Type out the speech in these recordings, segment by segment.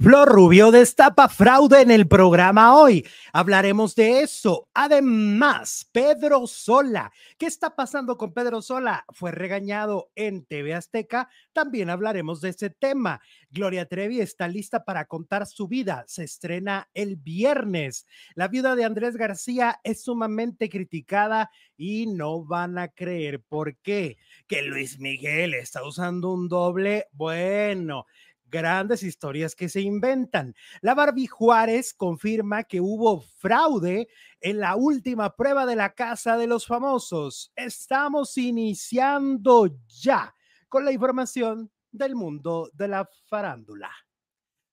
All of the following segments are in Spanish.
Flor Rubio destapa fraude en el programa hoy. Hablaremos de eso. Además, Pedro Sola. ¿Qué está pasando con Pedro Sola? Fue regañado en TV Azteca. También hablaremos de ese tema. Gloria Trevi está lista para contar su vida. Se estrena el viernes. La viuda de Andrés García es sumamente criticada y no van a creer por qué. Que Luis Miguel está usando un doble. Bueno grandes historias que se inventan. La Barbie Juárez confirma que hubo fraude en la última prueba de la Casa de los Famosos. Estamos iniciando ya con la información del mundo de la farándula.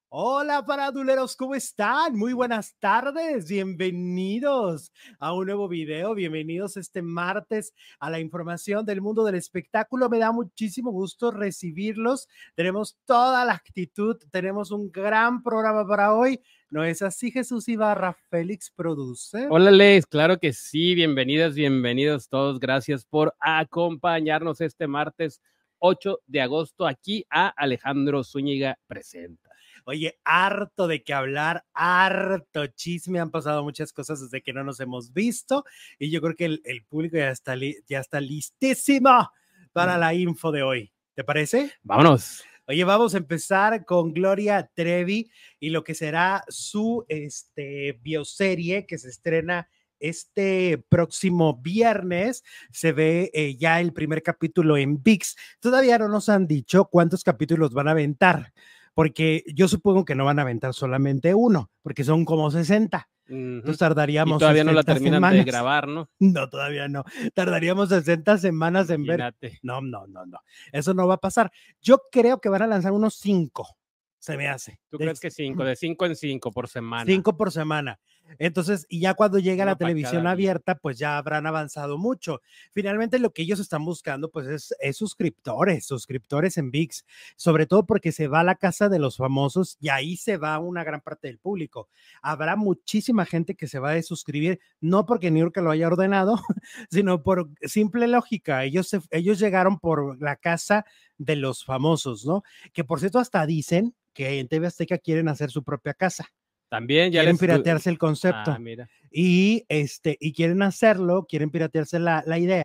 Hola paraduleros, ¿cómo están? Muy buenas tardes, bienvenidos a un nuevo video, bienvenidos este martes a la información del mundo del espectáculo. Me da muchísimo gusto recibirlos, tenemos toda la actitud, tenemos un gran programa para hoy. ¿No es así, Jesús Ibarra? Félix produce. Hola, Lex, claro que sí, bienvenidas, bienvenidos todos, gracias por acompañarnos este martes 8 de agosto aquí a Alejandro Zúñiga Presenta. Oye, harto de qué hablar, harto chisme, han pasado muchas cosas desde que no nos hemos visto y yo creo que el, público ya está, ya está listísimo para la info de hoy. ¿Te parece? Vámonos. Oye, vamos a empezar con Gloria Trevi y lo que será su este, bioserie que se estrena este próximo viernes se ve eh, ya el primer capítulo en VIX. Todavía no nos han dicho cuántos capítulos van a aventar, porque yo supongo que no van a aventar solamente uno, porque son como 60. Entonces tardaríamos. Y todavía no la terminan de grabar, ¿no? No, todavía no. Tardaríamos 60 semanas en ver. No, no, no, no. Eso no va a pasar. Yo creo que van a lanzar unos cinco. Se me hace. ¿Tú crees que cinco? De cinco en cinco por semana. Cinco por semana. Entonces, y ya cuando llega la televisión abierta, pues ya habrán avanzado mucho. Finalmente, lo que ellos están buscando, pues es, suscriptores, suscriptores en VIX, sobre todo porque se va a la casa de los famosos y ahí se va una gran parte del público. Habrá muchísima gente que se va a suscribir, no porque New York lo haya ordenado, sino por simple lógica. Ellos, ellos llegaron por la casa de los famosos, ¿no? Que por cierto, hasta dicen que en TV Azteca quieren hacer su propia casa. También ya quieren piratearse el concepto. Ah, mira. Y este, y quieren hacerlo, quieren piratearse la, la idea,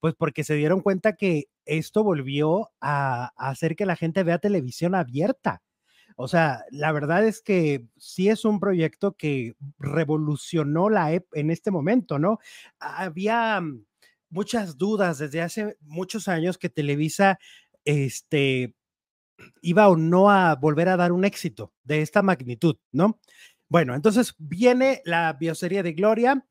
pues porque se dieron cuenta que esto volvió a, hacer que la gente vea televisión abierta. O sea, la verdad es que sí es un proyecto que revolucionó la EP en este momento, ¿no? Había muchas dudas desde hace muchos años que Televisa este, iba o no a volver a dar un éxito de esta magnitud, ¿no? Bueno, entonces viene la bioserie de Gloria.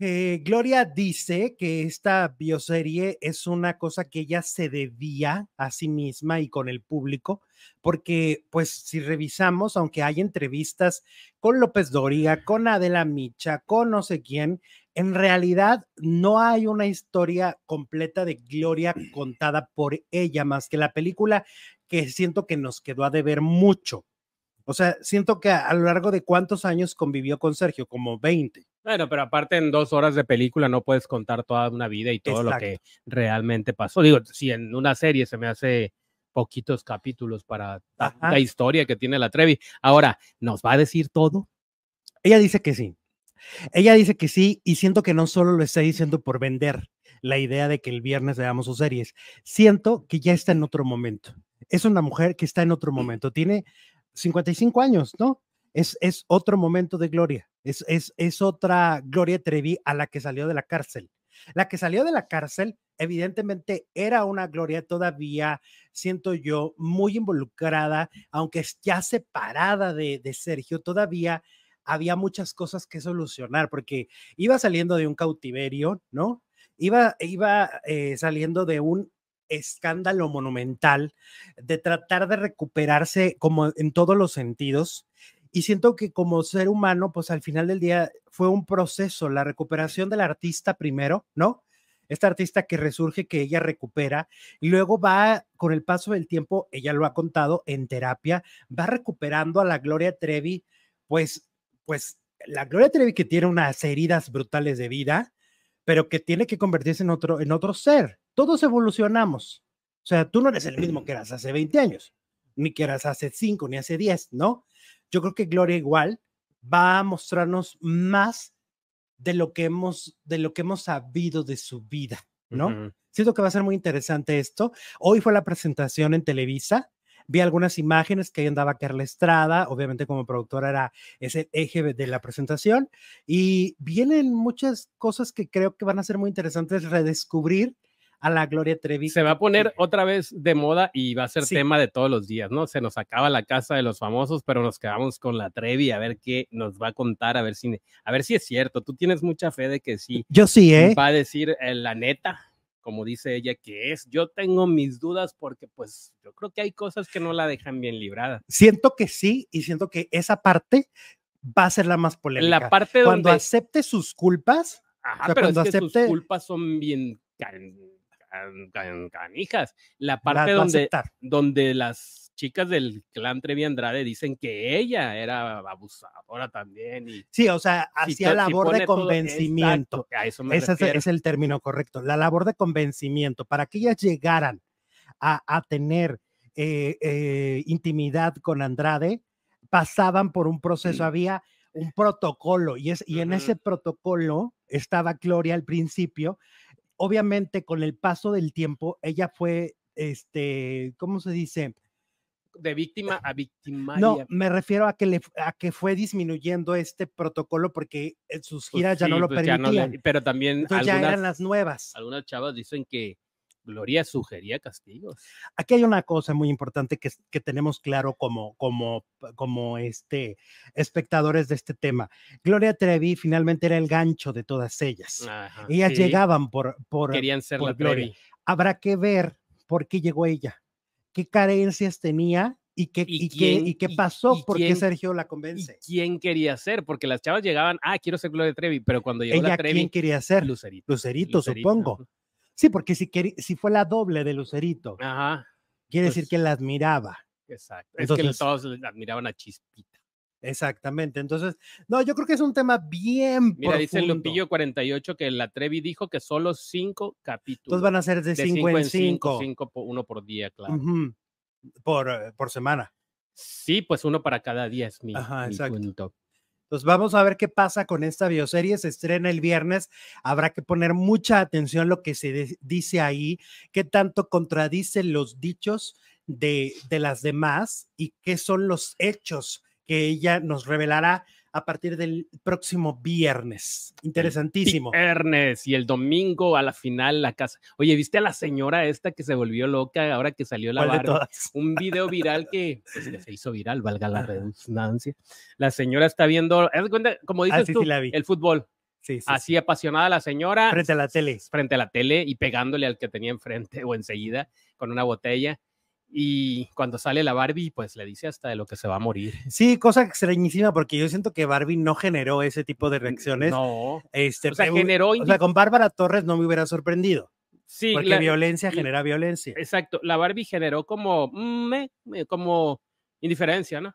Eh, Gloria dice que esta bioserie es una cosa que ella se debía a sí misma y con el público, porque pues si revisamos, aunque hay entrevistas con López Dóriga, con Adela Micha, con no sé quién, en realidad no hay una historia completa de Gloria contada por ella más que la película que siento que nos quedó a deber mucho. O sea, siento que a, lo largo de cuántos años convivió con Sergio, como 20. Bueno, pero aparte en dos horas de película no puedes contar toda una vida y todo lo que realmente pasó. Digo, si en una serie se me hace poquitos capítulos para la historia que tiene la Trevi. Ahora, ¿nos va a decir todo? Ella dice que sí. Ella dice que sí y siento que no solo lo está diciendo por vender la idea de que el viernes veamos sus series. Siento que ya está en otro momento es una mujer que está en otro momento, tiene 55 años, ¿no? Es, es otro momento de gloria, es, es, es otra Gloria Trevi a la que salió de la cárcel. La que salió de la cárcel, evidentemente, era una Gloria todavía, siento yo, muy involucrada, aunque ya separada de, de Sergio, todavía había muchas cosas que solucionar, porque iba saliendo de un cautiverio, ¿no? Iba, iba eh, saliendo de un escándalo monumental de tratar de recuperarse como en todos los sentidos. Y siento que como ser humano, pues al final del día fue un proceso, la recuperación del artista primero, ¿no? Esta artista que resurge, que ella recupera, y luego va con el paso del tiempo, ella lo ha contado en terapia, va recuperando a la Gloria Trevi, pues, pues la Gloria Trevi que tiene unas heridas brutales de vida, pero que tiene que convertirse en otro, en otro ser, todos evolucionamos. O sea, tú no eres el mismo que eras hace 20 años. ni que eras hace cinco, ni hace diez, ¿no? Yo creo que Gloria igual va a mostrarnos más de lo que hemos, de lo que hemos sabido de su vida, ¿no? Siento que va a ser muy interesante esto. Hoy fue la presentación en Televisa. Vi algunas imágenes que ahí andaba Carla Estrada, obviamente como productora era ese eje de la presentación y vienen muchas cosas que creo que van a ser muy interesantes redescubrir a la Gloria Trevi. Se va a poner otra vez de moda y va a ser tema de todos los días, ¿no? Se nos acaba la casa de los famosos, pero nos quedamos con la Trevi a ver qué nos va a contar, a ver si, a ver si es cierto. Tú tienes mucha fe de que sí. Yo sí, ¿eh? Va a decir eh, la neta, como dice ella que es. Yo tengo mis dudas porque pues yo creo que hay cosas que no la dejan bien librada. Siento que sí y siento que esa parte va a ser la más polémica. La parte cuando acepte sus culpas, Ajá, pero cuando es que sus culpas son bien canijas. La parte donde, donde las chicas del clan Trevi Andrade dicen que ella era abusadora también. Y, sí, o sea, hacía labor de convencimiento. Ese es, el término correcto. La labor de convencimiento para que ellas llegaran a, tener eh, eh, intimidad con Andrade, pasaban por un proceso, había un protocolo y, es, y en ese protocolo estaba Gloria al principio obviamente con el paso del tiempo, ella fue, este, ¿cómo se dice? De víctima a víctima. No, me refiero a que, le, a que fue disminuyendo este protocolo porque sus pues giras ya no lo pues permitían. pero también algunas, ya eran las nuevas. Algunas chavas dicen que Gloria sugería castigos. Aquí hay una cosa muy importante que, que tenemos claro como, como, como este, espectadores de este tema. Gloria Trevi finalmente era el gancho de todas ellas. ellas llegaban por, por, Querían ser la Gloria. Habrá que ver por qué llegó ella, qué carencias tenía y qué, y, qué, y qué, pasó, por qué Sergio la convence. ¿Quién quería ser? Porque las chavas llegaban, ah, quiero ser Gloria Trevi, pero cuando llegó la Trevi. ¿Quién quería ser? Lucerito. Lucerito, supongo. Sí, porque si, si fue la doble de Lucerito, quiere decir pues que la admiraba. Exacto. es que todos admiraban a Chispita. Exactamente. Entonces, no, yo creo que es un tema bien Mira, dice Lupillo 48 que la Trevi dijo que solo cinco capítulos. Entonces van a ser de, cinco, en cinco. cinco. uno por día, claro. por, eh, por semana. Sí, pues uno para cada día es mi, Ajá, exacto. Entonces vamos a ver qué pasa con esta bioserie. Se estrena el viernes. Habrá que poner mucha atención a lo que se dice ahí, qué tanto contradice los dichos de, de las demás y qué son los hechos que ella nos revelará a partir del próximo viernes. Interesantísimo. Viernes y el domingo a la final la casa. Oye, ¿viste a la señora esta que se volvió loca ahora que salió la barba? Un video viral que, pues, se hizo viral, valga la redundancia. La señora está viendo, como ah, dices tú, el fútbol. Sí, Así apasionada la señora. Frente a la tele. Frente a la tele y pegándole al que tenía enfrente o enseguida con una botella. Y cuando sale la Barbie, pues le dice hasta de lo que se va a morir. Sí, cosa extrañísima porque yo siento que Barbie no generó ese tipo de reacciones. No. Este, o sea, generó. O sea, con Bárbara Torres no me hubiera sorprendido. Sí. Porque la violencia genera violencia. Exacto. La Barbie generó como, mm, como indiferencia, ¿no?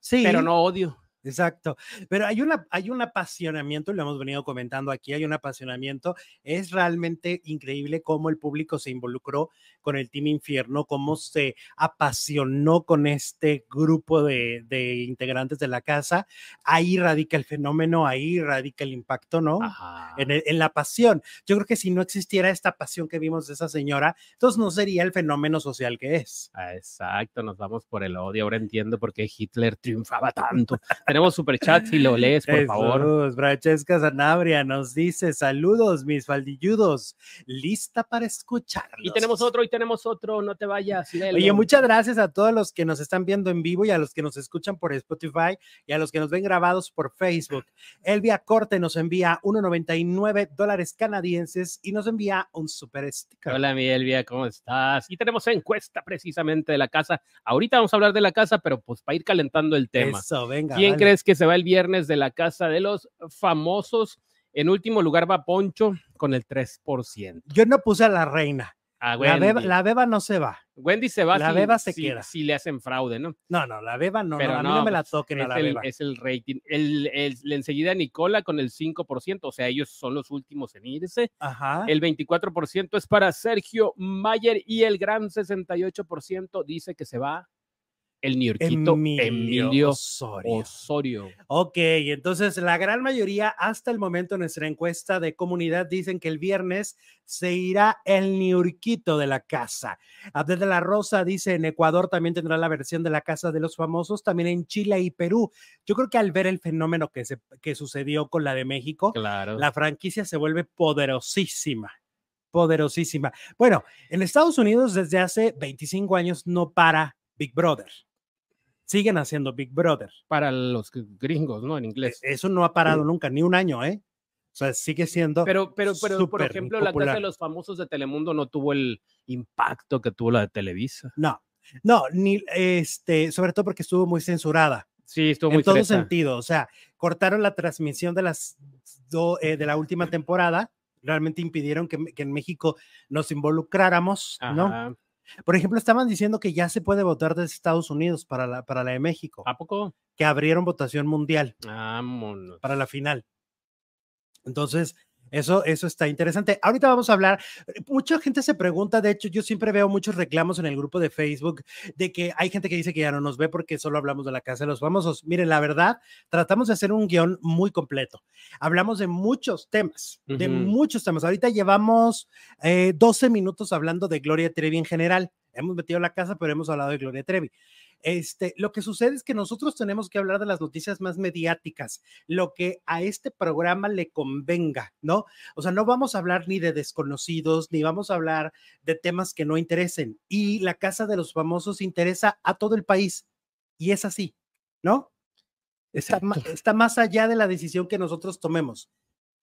Sí. Pero no odio. Exacto, pero hay, una, hay un apasionamiento, lo hemos venido comentando aquí, hay un apasionamiento, es realmente increíble cómo el público se involucró con el Team Infierno, cómo se apasionó con este grupo de, integrantes de la casa, ahí radica el fenómeno, ahí radica el impacto, ¿no? En, la pasión. Yo creo que si no existiera esta pasión que vimos de esa señora, entonces no sería el fenómeno social que es. Ah, exacto, nos vamos por el odio, ahora entiendo por qué Hitler triunfaba tanto. Tenemos superchat si lo lees, por favor. Francesca Zanabria nos dice: Saludos, mis faldilludos. Lista para escuchar. Y tenemos otro, y tenemos otro. No te vayas. Oye, muchas gracias a todos los que nos están viendo en vivo y a los que nos escuchan por Spotify y a los que nos ven grabados por Facebook. Elvia Corte nos envía 1.99 dólares canadienses y nos envía un super sticker. Hola, mi Elvia, ¿cómo estás? Y tenemos encuesta precisamente de la casa. Ahorita vamos a hablar de la casa, pero pues para ir calentando el tema. Eso, venga crees que se va el viernes de la casa de los famosos? En último lugar va Poncho con el 3%. Yo no puse a la reina. la, beba, no se va. Wendy se va. La si, beba se queda. Si le hacen fraude, ¿no? No, no, la beba no. Pero a mí no, me la pues, toquen a la el, beba. Es el rating. El, enseguida Nicola con el 5%, o sea, ellos son los últimos en irse. Ajá. El 24% es para Sergio Mayer y el gran 68% dice que se va el niorquito Emilio, Osorio. Ok, entonces la gran mayoría hasta el momento en nuestra encuesta de comunidad dicen que el viernes se irá el niorquito de la casa. Abdel de la Rosa dice en Ecuador también tendrá la versión de la casa de los famosos, también en Chile y Perú. Yo creo que al ver el fenómeno que, se, que sucedió con la de México, la franquicia se vuelve poderosísima poderosísima. Bueno, en Estados Unidos desde hace 25 años no para Big Brother siguen haciendo Big Brother. Para los gringos, ¿no? En E, inglés. Eso no ha parado nunca, ni un año, ¿eh? O sea, sigue siendo. Pero, pero, pero por ejemplo, la casa de los famosos de Telemundo no tuvo el impacto que tuvo la de Televisa. No, no, ni este, sobre todo porque estuvo muy censurada. Sí, estuvo muy En todo sentido. O sea, cortaron la transmisión de las eh, de la última temporada. Realmente impidieron que, que en México nos involucráramos, ¿no? Por ejemplo, estaban diciendo que ya se puede votar desde Estados Unidos para la, para la de México. ¿A poco? Que abrieron votación mundial. Vámonos. Para la final. Entonces, eso, eso está interesante. Ahorita vamos a hablar. Mucha gente se pregunta, de hecho, yo siempre veo muchos reclamos en el grupo de Facebook de que hay gente que dice que ya no nos ve porque solo hablamos de la casa de los famosos. Miren, la verdad, tratamos de hacer un guion muy completo. Hablamos de muchos temas, uh -huh. de muchos temas. Ahorita llevamos eh, 12 minutos hablando de Gloria Trevi en general. Hemos metido la casa, pero hemos hablado de Gloria Trevi. Este, lo que sucede es que nosotros tenemos que hablar de las noticias más mediáticas, lo que a este programa le convenga, ¿no? O sea, no vamos a hablar ni de desconocidos, ni vamos a hablar de temas que no interesen. Y la Casa de los Famosos interesa a todo el país. Y es así, ¿no? Está, está más allá de la decisión que nosotros tomemos,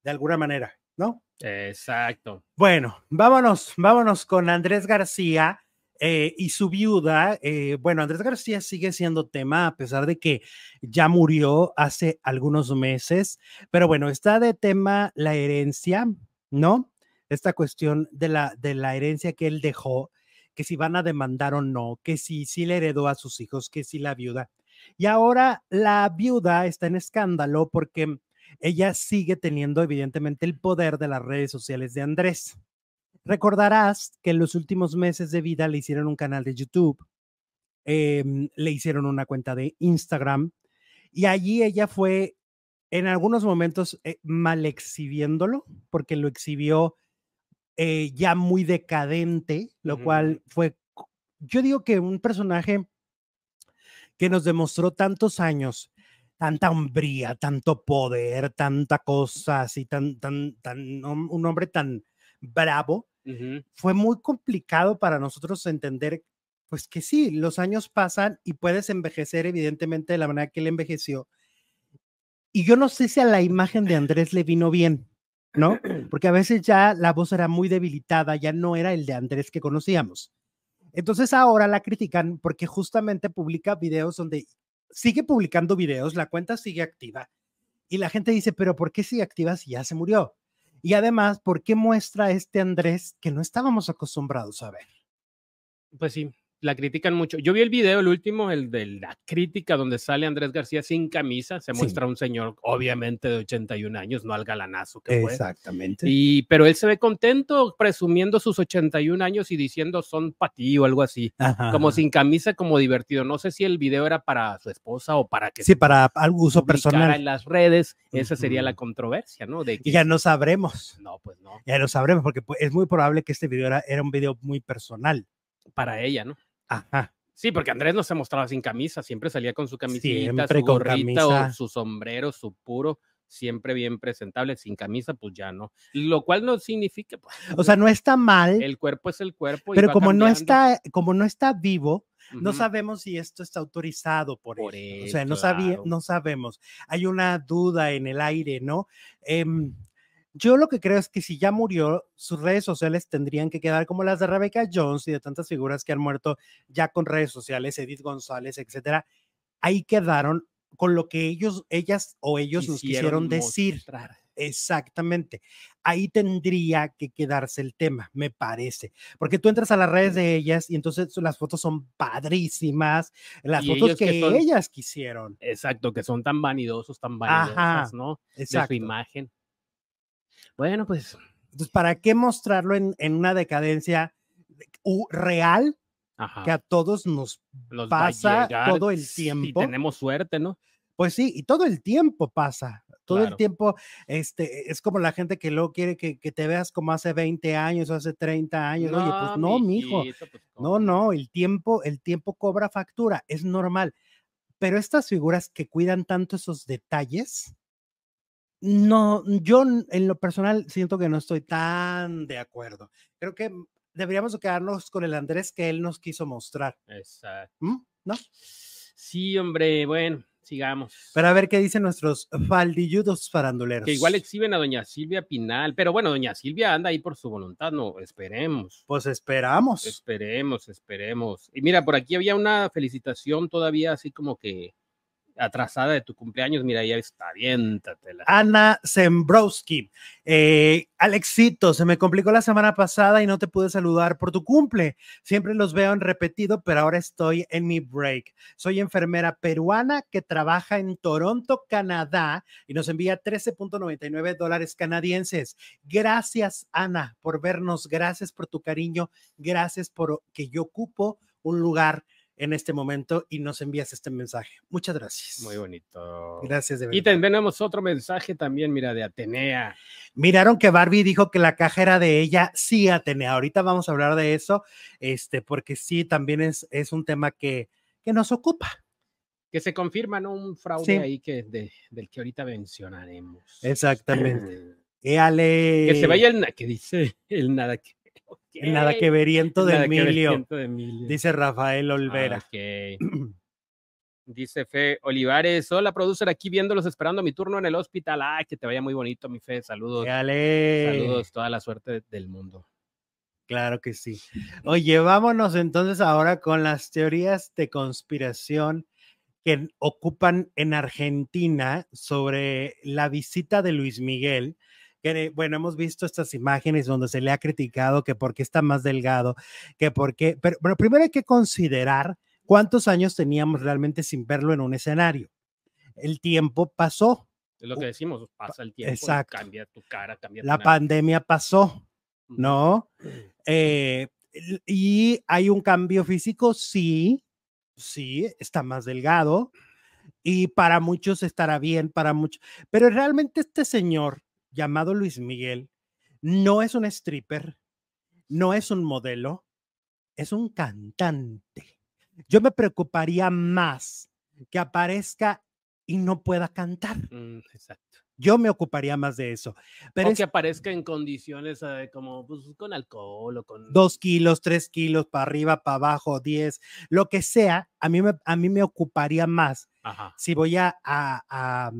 de alguna manera, ¿no? Exacto. Bueno, vámonos, vámonos con Andrés García eh, y su viuda, eh, bueno, Andrés García sigue siendo tema a pesar de que ya murió hace algunos meses, pero bueno, está de tema la herencia, ¿no? Esta cuestión de la, de la herencia que él dejó, que si van a demandar o no, que si, si le heredó a sus hijos, que si la viuda. Y ahora la viuda está en escándalo porque ella sigue teniendo evidentemente el poder de las redes sociales de Andrés. Recordarás que en los últimos meses de vida le hicieron un canal de YouTube, eh, le hicieron una cuenta de Instagram y allí ella fue en algunos momentos eh, mal exhibiéndolo porque lo exhibió eh, ya muy decadente, lo uh -huh. cual fue, yo digo que un personaje que nos demostró tantos años, tanta hombría, tanto poder, tanta cosa así, tan, tan, tan, un hombre tan bravo, Uh -huh. Fue muy complicado para nosotros entender, pues que sí, los años pasan y puedes envejecer evidentemente de la manera que él envejeció. Y yo no sé si a la imagen de Andrés le vino bien, ¿no? Porque a veces ya la voz era muy debilitada, ya no era el de Andrés que conocíamos. Entonces ahora la critican porque justamente publica videos donde sigue publicando videos, la cuenta sigue activa y la gente dice, pero ¿por qué sigue activa si ya se murió? Y además, ¿por qué muestra este Andrés que no estábamos acostumbrados a ver? Pues sí, la critican mucho. Yo vi el video, el último, el de la crítica, donde sale Andrés García sin camisa. Se muestra sí. un señor, obviamente, de 81 años, no al galanazo que fue. Exactamente. Y, pero él se ve contento, presumiendo sus 81 años y diciendo son para ti o algo así. Ajá. Como sin camisa, como divertido. No sé si el video era para su esposa o para que. Sí, para algo uso personal. En las redes, esa sería uh -huh. la controversia, ¿no? De que, y ya no sabremos. No, pues no. Ya no sabremos, porque pues, es muy probable que este video era, era un video muy personal. Para ella, ¿no? Ajá. Sí, porque Andrés no se mostraba sin camisa, siempre salía con su camisita, siempre su gorrita o su sombrero, su puro, siempre bien presentable, sin camisa, pues ya no. Lo cual no significa. Pues, o sea, no está mal. El cuerpo es el cuerpo. Pero como no está, como no está vivo, uh -huh. no sabemos si esto está autorizado por, por él. él. O sea, no, claro. sabía, no sabemos. Hay una duda en el aire, ¿no? Eh, yo lo que creo es que si ya murió, sus redes sociales tendrían que quedar como las de Rebecca Jones y de tantas figuras que han muerto ya con redes sociales, Edith González, etcétera. Ahí quedaron con lo que ellos, ellas o ellos Quisieron nos quisieron decir. Mostrar. Exactamente. Ahí tendría que quedarse el tema, me parece. Porque tú entras a las redes de ellas y entonces las fotos son padrísimas, las y fotos que, que son, ellas quisieron. Exacto, que son tan vanidosos, tan vanidosas, Ajá, ¿no? Exacto. De su imagen. Bueno, pues. Entonces, ¿para qué mostrarlo en, en una decadencia real que a todos nos pasa todo el tiempo. Y tenemos suerte, ¿no? Pues sí, y todo el tiempo pasa, todo el tiempo, este, es como la gente que luego quiere que, te veas como hace 20 años o hace 30 años. Oye, pues no, mijo, pues, no, no, el tiempo, el tiempo cobra factura, es normal. Pero estas figuras que cuidan tanto esos detalles, no, yo en lo personal siento que no estoy tan de acuerdo. Creo que deberíamos quedarnos con el Andrés que él nos quiso mostrar. Exacto. ¿Mm? ¿No? Sí, hombre, bueno, sigamos. Pero a ver qué dicen nuestros faldilludos faranduleros. Que igual exhiben a doña Silvia Pinal, pero bueno, doña Silvia anda ahí por su voluntad, no, esperemos. Pues esperamos. Esperemos, esperemos. Y mira, por aquí había una felicitación todavía así como que atrasada de tu cumpleaños, mira, ya está, aviéntatela. Ana Zembrowski. Eh, Alexito, se me complicó la semana pasada y no te pude saludar por tu cumple. Siempre los veo en repetido, pero ahora estoy en mi break. Soy enfermera peruana que trabaja en Toronto, Canadá, y nos envía 13.99 dólares canadienses. Gracias, Ana, por vernos. Gracias por tu cariño. Gracias por que yo ocupo un lugar en este momento y nos envías este mensaje. Muchas gracias. Muy bonito. Gracias. De verdad. Y tenemos otro mensaje también, mira, de Atenea. Miraron que Barbie dijo que la caja era de ella. Sí, Atenea. Ahorita vamos a hablar de eso, este, porque sí, también es, es un tema que, que nos ocupa. Que se confirma, ¿no? Un fraude ahí que del que ahorita mencionaremos. Exactamente. Éale. Que se vaya el que dice el nada que Nada que veriento de, Emilio, dice Rafael Olvera. Dice Fe Olivares, hola producer, aquí viéndolos, esperando mi turno en el hospital. Ay, que te vaya muy bonito, mi Fe. Saludos. Saludos, toda la suerte del mundo. Claro que sí. Oye, vámonos entonces ahora con las teorías de conspiración que ocupan en Argentina sobre la visita de Luis Miguel que, bueno, hemos visto estas imágenes donde se le ha criticado que porque está más delgado, que porque, pero bueno, primero hay que considerar cuántos años teníamos realmente sin verlo en un escenario. El tiempo pasó. Es lo que decimos, pasa el tiempo, Exacto. cambia tu cara, cambia La pandemia pasó, ¿no? Eh, y hay un cambio físico, sí, sí, está más delgado y para muchos estará bien, para muchos, pero realmente este señor llamado Luis Miguel no es un stripper, no es un modelo, es un cantante. Yo me preocuparía más que aparezca y no pueda cantar. Mm, exacto. Yo me ocuparía más de eso. Pero o que aparezca en condiciones eh, como pues, con alcohol o con... Dos kilos, tres kilos, para arriba, para abajo, diez, lo que sea, a mí me, a mí me ocuparía más si voy a, a,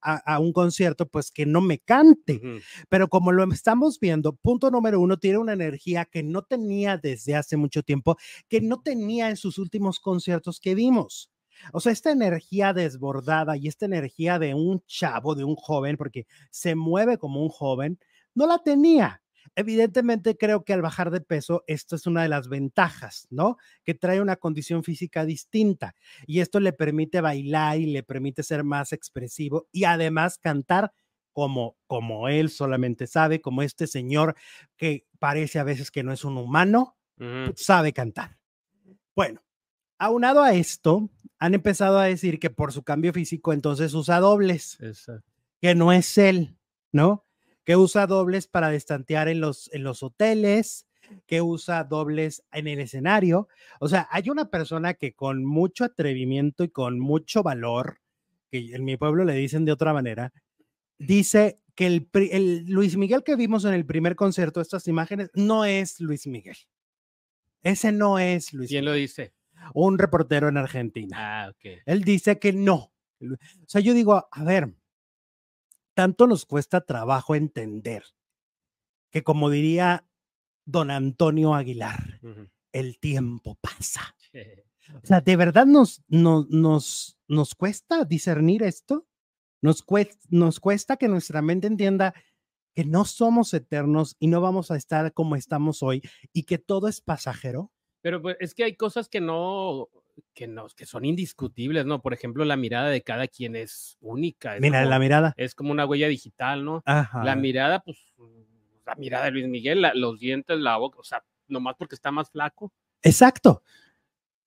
a, un concierto, pues que no me cante. Pero como lo estamos viendo, punto número uno, tiene una energía que no tenía desde hace mucho tiempo, que no tenía en sus últimos conciertos que vimos. O sea, esta energía desbordada y esta energía de un chavo, de un joven, porque se mueve como un joven, no la tenía. Evidentemente creo que al bajar de peso, esto es una de las ventajas, ¿no? Que trae una condición física distinta y esto le permite bailar y le permite ser más expresivo y además cantar como, como él solamente sabe, como este señor que parece a veces que no es un humano, sabe cantar. Bueno, aunado a esto, han empezado a decir que por su cambio físico entonces usa dobles, que no es él, ¿no? Que usa dobles para destantear en los, en los hoteles, que usa dobles en el escenario. O sea, hay una persona que con mucho atrevimiento y con mucho valor, que en mi pueblo le dicen de otra manera, dice que el, Luis Miguel que vimos en el primer concierto, estas imágenes, no es Luis Miguel. Ese no es Luis ¿Quién lo dice? Un reportero en Argentina. Ah, ok. Él dice que no. O sea, yo digo, a ver, tanto nos cuesta trabajo entender que como diría don Antonio Aguilar, el tiempo pasa. O sea, ¿de verdad nos, nos, nos, nos cuesta discernir esto? Nos cuesta, nos cuesta que nuestra mente entienda que no somos eternos y no vamos a estar como estamos hoy y que todo es pasajero. Pero pues, es que hay cosas que no, que, no, que son indiscutibles, ¿no? Por ejemplo, la mirada de cada quien es única. Mira, la mirada. Es como una huella digital, ¿no? La mirada, pues, la mirada de Luis Miguel, los dientes, la boca, o sea, nomás porque está más flaco, Exacto.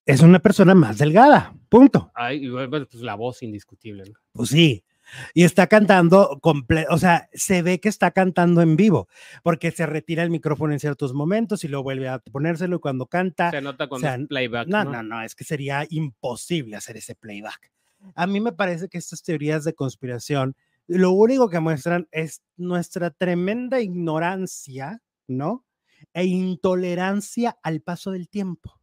Es una persona más delgada, punto. Ay, pues la voz indiscutible. ¿no? Pues sí, y está cantando completo, o sea, se ve que está cantando en vivo, porque se retira el micrófono en ciertos momentos y lo vuelve a ponérselo y cuando canta. Se nota con o playback. No, no, no, es que sería imposible hacer ese playback. A mí me parece que estas teorías de conspiración, lo único que muestran es nuestra tremenda ignorancia, ¿no? E intolerancia al paso del tiempo.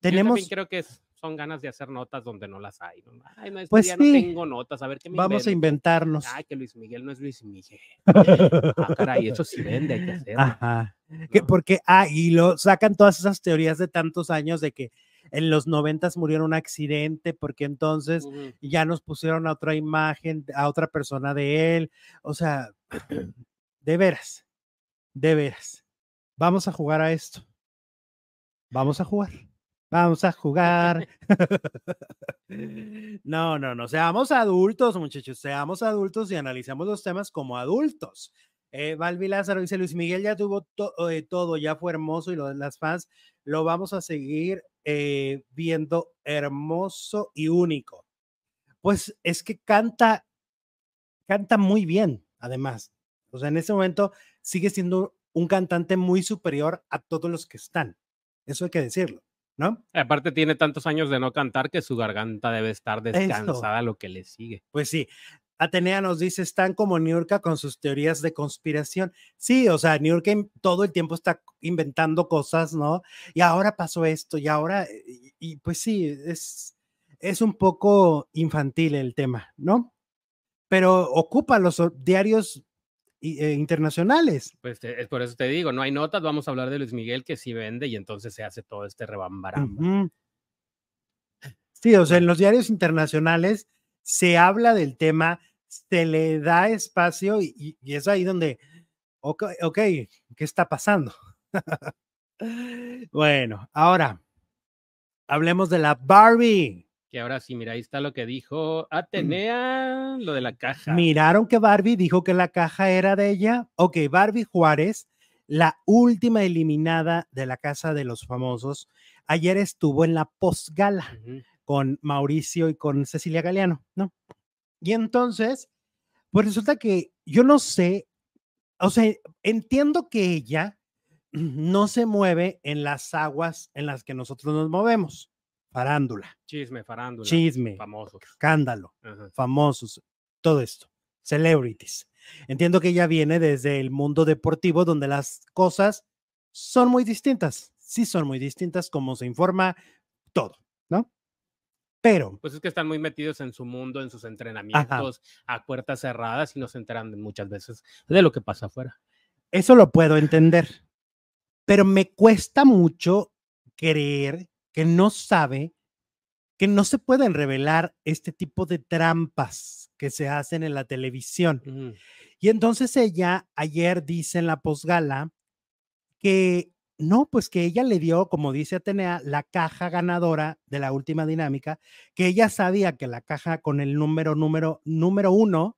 Tenemos. Yo creo que es son ganas de hacer notas donde no las hay. ¿no? Ay, no, este pues sí. no tengo notas, a ver qué me Vamos a inventarnos. Ay, que Luis Miguel no es Luis Miguel. ah, caray, eso sí vende, hay que hacerlo. Ajá. porque, ah, y lo sacan todas esas teorías de tantos años de que en los noventas murió en un accidente, porque entonces ya nos pusieron a otra imagen, a otra persona de él. O sea, de veras, de veras. Vamos a jugar a esto. Vamos a jugar. Vamos a jugar. no, no, no. Seamos adultos, muchachos. Seamos adultos y analicemos los temas como adultos. Eh, Valvi Lázaro dice: Luis Miguel ya tuvo eh, todo, ya fue hermoso y lo, las fans lo vamos a seguir eh, viendo hermoso y único. Pues es que canta, canta muy bien, además. O sea, en ese momento sigue siendo un cantante muy superior a todos los que están. Eso hay que decirlo. ¿No? Aparte tiene tantos años de no cantar que su garganta debe estar descansada lo que le sigue. Pues sí. Atenea nos dice, están como Niurka con sus teorías de conspiración. Sí, o sea, Niurka todo el tiempo está inventando cosas, ¿no? Y ahora pasó esto, y ahora, y, pues sí, es, es un poco infantil el tema, ¿no? Pero ocupa los diarios eh, internacionales. Pues es por eso te digo, no hay notas, vamos a hablar de Luis Miguel que sí vende y entonces se hace todo este rebambaramba. Sí, o sea, en los diarios internacionales se habla del tema, se le da espacio y, es ahí donde, ok, ok, ¿qué está pasando? bueno, ahora hablemos de la Barbie que ahora sí, mira, ahí está lo que dijo Atenea, lo de la caja. Miraron que Barbie dijo que la caja era de ella. Ok, Barbie Juárez, la última eliminada de la casa de los famosos, ayer estuvo en la postgala con Mauricio y con Cecilia Galeano, ¿no? Y entonces, pues resulta que yo no sé, o sea, entiendo que ella no se mueve en las aguas en las que nosotros nos movemos farándula. Chisme, farándula. Chisme. Famosos. Escándalo. Famosos. Todo esto. Celebrities. Entiendo que ella viene desde el mundo deportivo donde las cosas son muy distintas. Sí son muy distintas como se informa todo, ¿no? Pero. Pues es que están muy metidos en su mundo, en sus entrenamientos, a puertas cerradas y no se enteran muchas veces de lo que pasa afuera. Eso lo puedo entender. Pero me cuesta mucho creer que no sabe que no se pueden revelar este tipo de trampas que se hacen en la televisión. Y entonces ella ayer dice en la posgala que no, pues que ella le dio, como dice Atenea, la caja ganadora de la última dinámica, que ella sabía que la caja con el número, número, número uno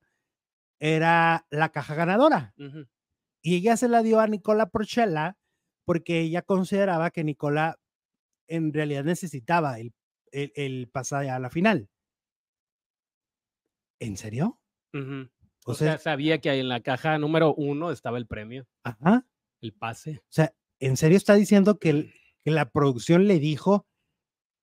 era la caja ganadora. Y ella se la dio a Nicola Porchella porque ella consideraba que Nicola en realidad necesitaba el, el, pasar a la final. ¿En serio? o, sea, sabía que en la caja número uno estaba el premio. Ajá. El pase. O sea, ¿en serio está diciendo que, que la producción le dijo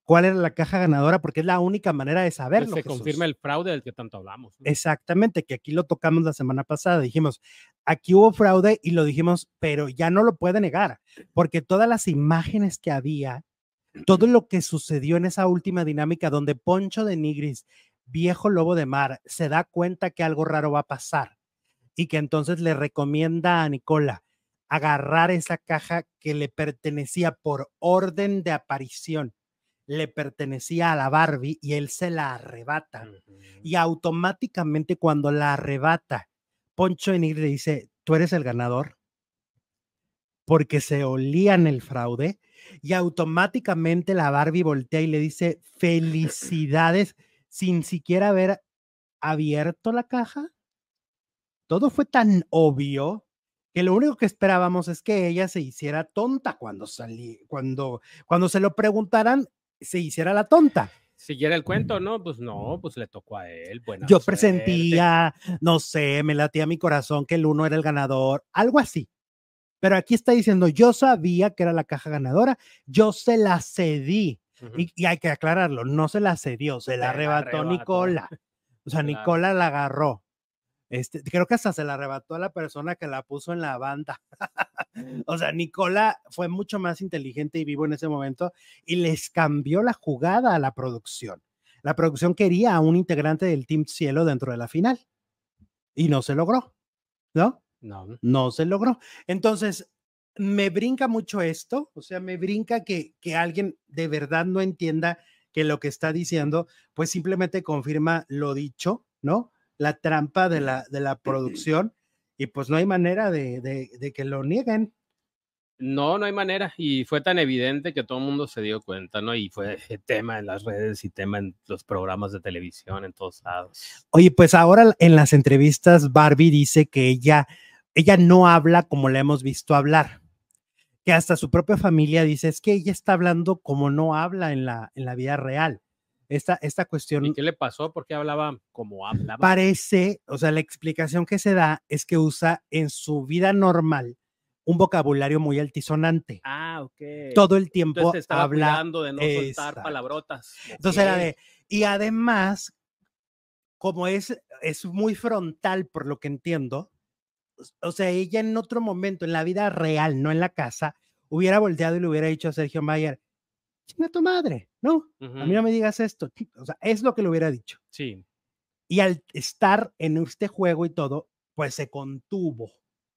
cuál era la caja ganadora? Porque es la única manera de saberlo. se confirma el fraude del que tanto hablamos. Exactamente, que aquí lo tocamos la semana pasada. Dijimos, aquí hubo fraude y lo dijimos, pero ya no lo puede negar, porque todas las imágenes que había todo lo que sucedió en esa última dinámica donde Poncho de Nigris, viejo lobo de mar, se da cuenta que algo raro va a pasar y que entonces le recomienda a Nicola agarrar esa caja que le pertenecía por orden de aparición, le pertenecía a la Barbie y él se la arrebata. Y automáticamente cuando la arrebata, Poncho de Nigris le dice, tú eres el ganador, porque se olían el fraude y automáticamente la Barbie voltea y le dice felicidades sin siquiera haber abierto la caja. Todo fue tan obvio que lo único que esperábamos es que ella se hiciera tonta cuando salí, cuando, cuando se lo preguntaran, se hiciera la tonta. Siguiera el cuento, ¿no? Pues no, pues le tocó a él. Buena Yo presentía, no sé, me latía mi corazón que el uno era el ganador, algo así. Pero aquí está diciendo, yo sabía que era la caja ganadora, yo se la cedí. y, hay que aclararlo, no se la cedió, se la arrebató, Nicola. O sea, Nicola la agarró. Este, creo que hasta se la arrebató a la persona que la puso en la banda. o sea, Nicola fue mucho más inteligente y vivo en ese momento y les cambió la jugada a la producción. La producción quería a un integrante del Team Cielo dentro de la final y no se logró, ¿no? No. No se logró. Entonces, me brinca mucho esto, o sea, me brinca que, que alguien de verdad no entienda que lo que está diciendo, pues simplemente confirma lo dicho, ¿no? la trampa de la, de la producción y pues no hay manera de, de, que lo nieguen. No, no hay manera. Y fue tan evidente que todo el mundo se dio cuenta, ¿no? Y fue tema en las redes y tema en los programas de televisión en todos lados. Oye, pues ahora en las entrevistas Barbie dice que ella, ella no habla como la hemos visto hablar. Que hasta su propia familia dice, es que ella está hablando como no habla en la, en la vida real esta, esta cuestión. ¿Y qué le pasó? ¿Por qué hablaba como hablaba? Parece, o sea, la explicación que se da es que usa en su vida normal un vocabulario muy altisonante. Ah, ok. Todo el tiempo estaba habla. Hablando de no soltar palabrotas. Entonces era de. Y además, como es, es muy frontal, por lo que entiendo, o sea, ella en otro momento, en la vida real, no en la casa, hubiera volteado y le hubiera dicho a Sergio Mayer, chinga tu madre, ¿no? A mí no me digas esto. O sea, es lo que le hubiera dicho. Sí. Y al estar en este juego y todo, pues se contuvo.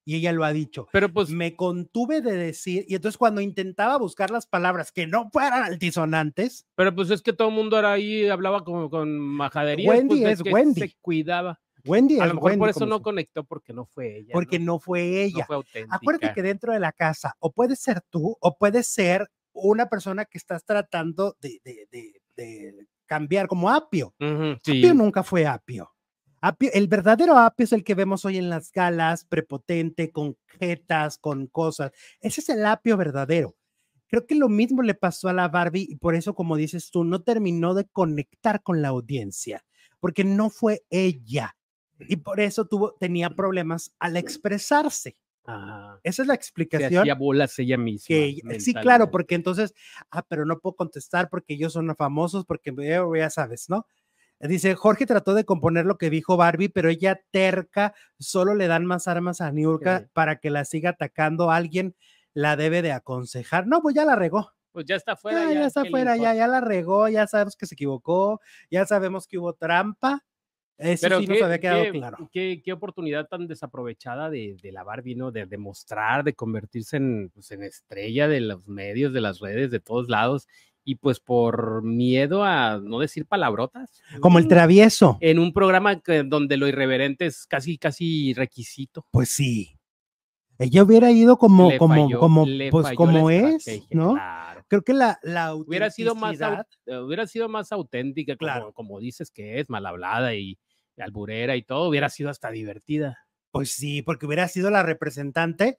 Y ella lo ha dicho. Pero pues. Me contuve de decir. Y entonces, cuando intentaba buscar las palabras que no fueran altisonantes. Pero pues es que todo el mundo era ahí, hablaba como con majadería. Wendy pues, es Wendy. Se cuidaba. Wendy a lo mejor por eso no conectó porque no fue ella. Porque no, fue ella. No fue auténtica. Acuérdate que dentro de la casa, o puede ser tú, o puede ser una persona que estás tratando de, cambiar como apio. Apio nunca fue apio. apio. El verdadero apio es el que vemos hoy en las galas, prepotente, con jetas, con cosas. Ese es el apio verdadero. Creo que lo mismo le pasó a la Barbie y por eso, como dices tú, no terminó de conectar con la audiencia, porque no fue ella. Y por eso tuvo, tenía problemas al expresarse. Esa es la explicación. hacía bolas ella misma. sí, claro, porque entonces, ah, pero no puedo contestar porque ellos son famosos, porque ya sabes, ¿no? Dice, Jorge trató de componer lo que dijo Barbie, pero ella terca, solo le dan más armas a Niurka para que la siga atacando. Alguien la debe de aconsejar. No, pues ya la regó. Pues ya está fuera. Ya, ya, ya está fuera, ya, ya la regó, ya sabemos que se equivocó, ya sabemos que hubo trampa eso Pero sí qué, había quedado claro. Qué, oportunidad tan desaprovechada de, la Barbie, ¿no? De demostrar, de convertirse en, pues, en estrella de los medios, de las redes, de todos lados. Y pues por miedo a no decir palabrotas. Como el travieso. En un programa donde lo irreverente es casi, casi requisito. Pues sí. Ella hubiera ido como, como, como, pues como es, ¿no? Creo que la, la hubiera sido más hubiera sido más auténtica, claro. como, dices que es, mal hablada y, alburera y todo, hubiera sido hasta divertida. Pues sí, porque hubiera sido la representante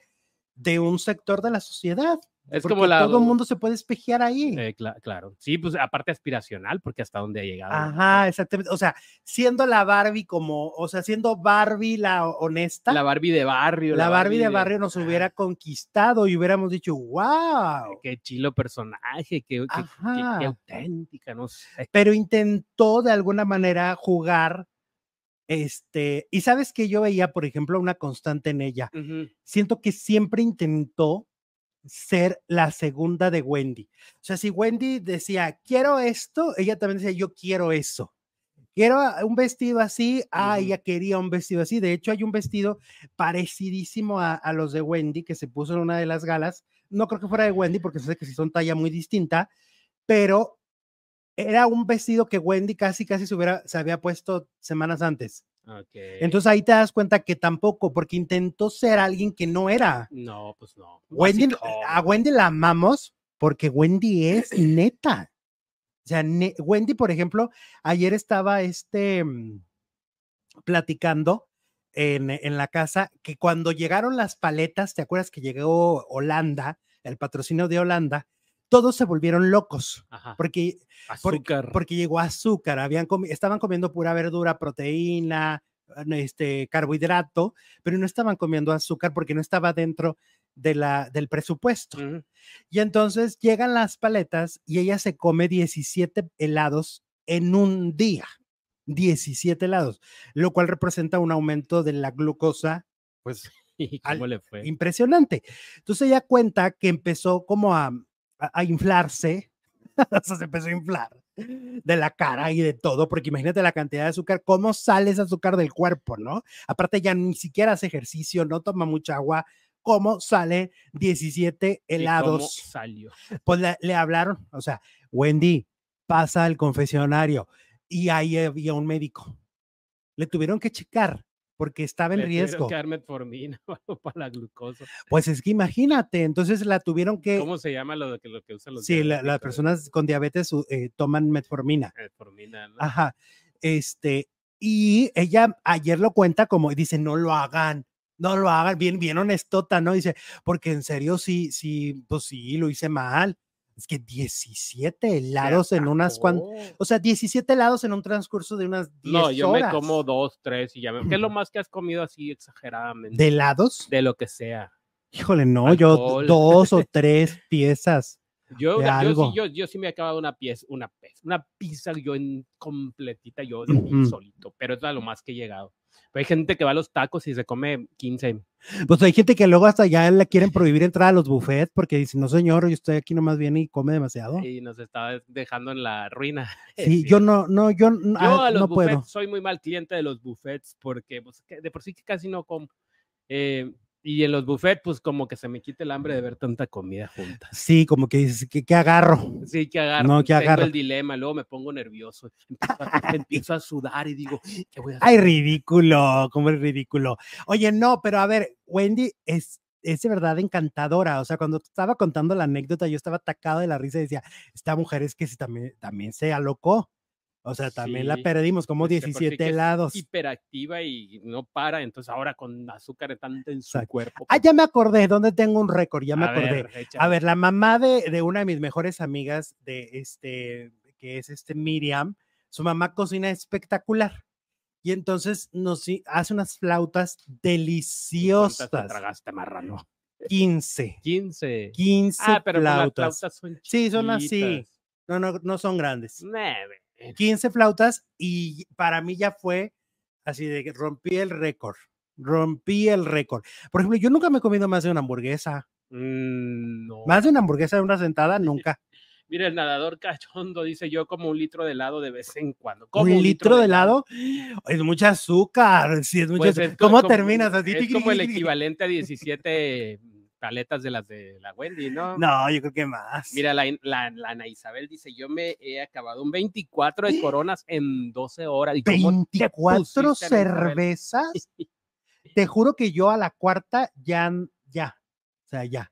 de un sector de la sociedad. Es como la. Todo el mundo se puede espejear ahí. Eh, claro. Sí, pues aparte aspiracional, porque hasta dónde ha llegado. Ajá, exactamente. O sea, siendo la Barbie como, o sea, siendo Barbie la honesta. La Barbie de barrio. La, Barbie, de, barrio nos hubiera conquistado y hubiéramos dicho, wow. Qué chilo personaje, qué, qué, auténtica, no sé. Pero intentó de alguna manera jugar este, y sabes que yo veía, por ejemplo, una constante en ella. Siento que siempre intentó ser la segunda de Wendy. O sea, si Wendy decía, quiero esto, ella también decía, yo quiero eso. Quiero un vestido así, ah, ella quería un vestido así. De hecho, hay un vestido parecidísimo a, los de Wendy que se puso en una de las galas. No creo que fuera de Wendy, porque sé que si son talla muy distinta, pero era un vestido que Wendy casi, casi se, hubiera, se había puesto semanas antes. Entonces ahí te das cuenta que tampoco, porque intentó ser alguien que no era. No, pues no. Wendy, a Wendy la amamos porque Wendy es neta. O sea, Wendy, por ejemplo, ayer estaba este mm, platicando en, en la casa que cuando llegaron las paletas, ¿te acuerdas que llegó Holanda, el patrocinio de Holanda? Todos se volvieron locos Ajá. porque, porque, Azúcar. porque llegó azúcar, habían comi- estaban comiendo pura verdura, proteína, este carbohidrato, pero no estaban comiendo azúcar porque no estaba dentro de la, del presupuesto. Y entonces llegan las paletas y ella se come 17 helados en un día. 17 helados, lo cual representa un aumento de la glucosa, pues ¿Y Al- cómo le fue? impresionante. Entonces ella cuenta que empezó como a, a- a inflarse, o sea, se empezó a inflar de la cara y de todo, porque imagínate la cantidad de azúcar, cómo sale ese azúcar del cuerpo, ¿no? Aparte ya ni siquiera hace ejercicio, no toma mucha agua, cómo sale 17 ¿Y cómo helados salió? pues le, le hablaron, o sea, Wendy, pasa al confesionario y ahí había un médico. Le tuvieron que checar porque estaba en riesgo. que metformina o para la glucosa. Pues es que imagínate, entonces la tuvieron que, ¿Cómo se llama lo que, lo que usan los sí, la- las personas con diabetes eh, toman metformina. Metformina, ¿no? Ajá, este, y ella ayer lo cuenta como, dice, no lo hagan, no lo hagan, bien, bien honestota, ¿no? Dice, porque en serio, sí, sí, pues sí, lo hice mal. Es que 17 Se helados en unas cuantas, o sea, 17 helados en un transcurso de unas 10 No, yo horas. me como dos, tres y ya me... ¿Qué es lo más que has comido así exageradamente? ¿De helados? De lo que sea. Híjole, no, yo dos o tres piezas. Yo, yo, sí, yo, yo sí me he acabado una pieza, una pieza, una pizza yo en completita, yo de mí Ujú. solito, pero es a lo más que he llegado. Pero hay gente que va a los tacos y se come 15. Pues hay gente que luego hasta ya le quieren prohibir entrar a los buffets porque dicen, no señor, yo estoy aquí nomás bien y come demasiado. y nos está dejando en la ruina. Sí, yo no, no, yo, Yo ah, a los no buffets puedo. soy muy mal cliente de los buffets porque pues, de por sí que casi no como. Eh, y en los buffets, pues como que se me quita el hambre de ver tanta comida junta. Sí, como que dices, ¿qué, qué agarro? Sí, que agarro. No, que tengo agarro. el dilema, luego me pongo nervioso, empiezo a, empiezo a sudar y digo, ¿qué voy a hacer? Ay, ridículo, como es ridículo. Oye, no, pero a ver, Wendy es, es de verdad encantadora. O sea, cuando estaba contando la anécdota, yo estaba atacado de la risa y decía, esta mujer es que sí también, también se alocó. O sea, también la Sí, perdimos, como Este, porque 17 que es helados. hiperactiva y no para, entonces ahora con azúcar tanto en su Exacto. cuerpo. Ah, ya me acordé, ¿dónde tengo un récord? Ya me A acordé. ver, A ver, la mamá de, de una de mis mejores amigas, de este, que es este Miriam, su mamá cocina espectacular. Y entonces nos hace unas flautas ¿Cuántas te deliciosas. tragaste, marrano? 15. 15. 15 Ah, pero pues las flautas. flautas son Sí, son así. No, no, no son grandes. Nueve. 15 flautas y para mí ya fue así de que rompí el récord. Rompí el récord. Por ejemplo, yo nunca me he comido más de una hamburguesa. Mm, no. Más de una hamburguesa de una sentada, nunca. Mira, el nadador cachondo dice yo como un litro de helado de vez en cuando. Como un litro de helado es mucha azúcar. Sí, es mucho Pues azúcar. es ¿Cómo como- terminas así? Es como el equivalente a 17 paletas de las de la Wendy, ¿no? No, yo creo que más. Mira, la, la, la Ana Isabel dice, yo me he acabado un 24 de coronas en 12 horas. ¿Y cómo te 24 pusiste, Ana Isabel? cervezas. Te juro que yo a la cuarta ya, ya, o sea, ya.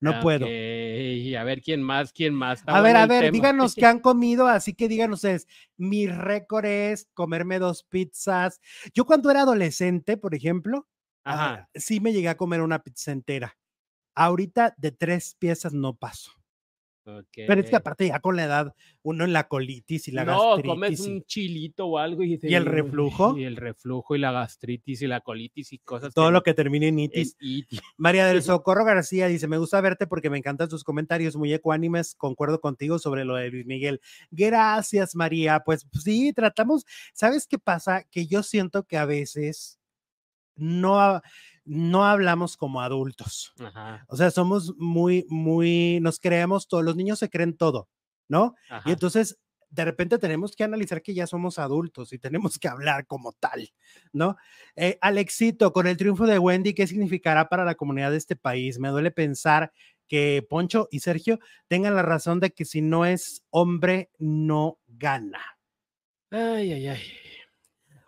No puedo. Ok, a ver quién más, quién más. Está A ver, a ver, tema. díganos qué han comido, así que digan ustedes, mi récord es comerme dos pizzas. Yo cuando era adolescente, por ejemplo, Ajá. sí me llegué a comer una pizza entera. Ahorita de tres piezas no paso. Pero es que aparte ya con la edad, uno en la colitis y la no, gastritis. comes y un chilito o algo y, ¿Y el reflujo? Y el reflujo y la gastritis y la colitis y cosas. todo lo que termine en itis. itis. María del Socorro García dice, me gusta verte porque me encantan tus comentarios muy ecuánimes, concuerdo contigo sobre lo de Luis Miguel. Gracias, María. Pues sí, tratamos, ¿sabes qué pasa? Que yo siento que a veces no, no hablamos como adultos. Ajá, O sea, somos muy, muy, nos creemos todo, los niños se creen todo, ¿no? Y entonces, de repente tenemos que analizar que ya somos adultos y tenemos que hablar como tal, ¿no? Eh, Alexito, con el triunfo de Wendy, ¿qué significará para la comunidad de este país? Me duele pensar que Poncho y Sergio tengan la razón de que si no es hombre, no gana. Ay, ay, ay.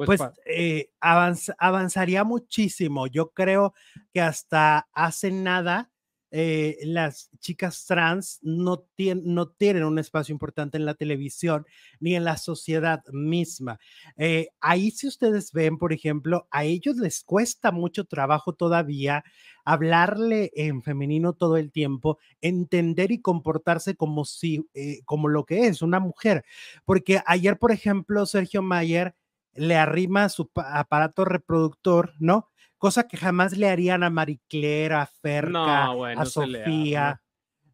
Pues, Pues eh, avanz- avanzaría muchísimo. Yo creo que hasta hace nada eh, las chicas trans no, no tienen un espacio importante en la televisión ni en la sociedad misma. Eh, ahí si ustedes ven, por ejemplo, a ellos les cuesta mucho trabajo todavía hablarle en femenino todo el tiempo, entender y comportarse como si, eh, como lo que es una mujer. Porque ayer, por ejemplo, Sergio Mayer le arrima su aparato reproductor, ¿no? cosa que jamás le harían a Marie Claire, a Ferca, a Sofía.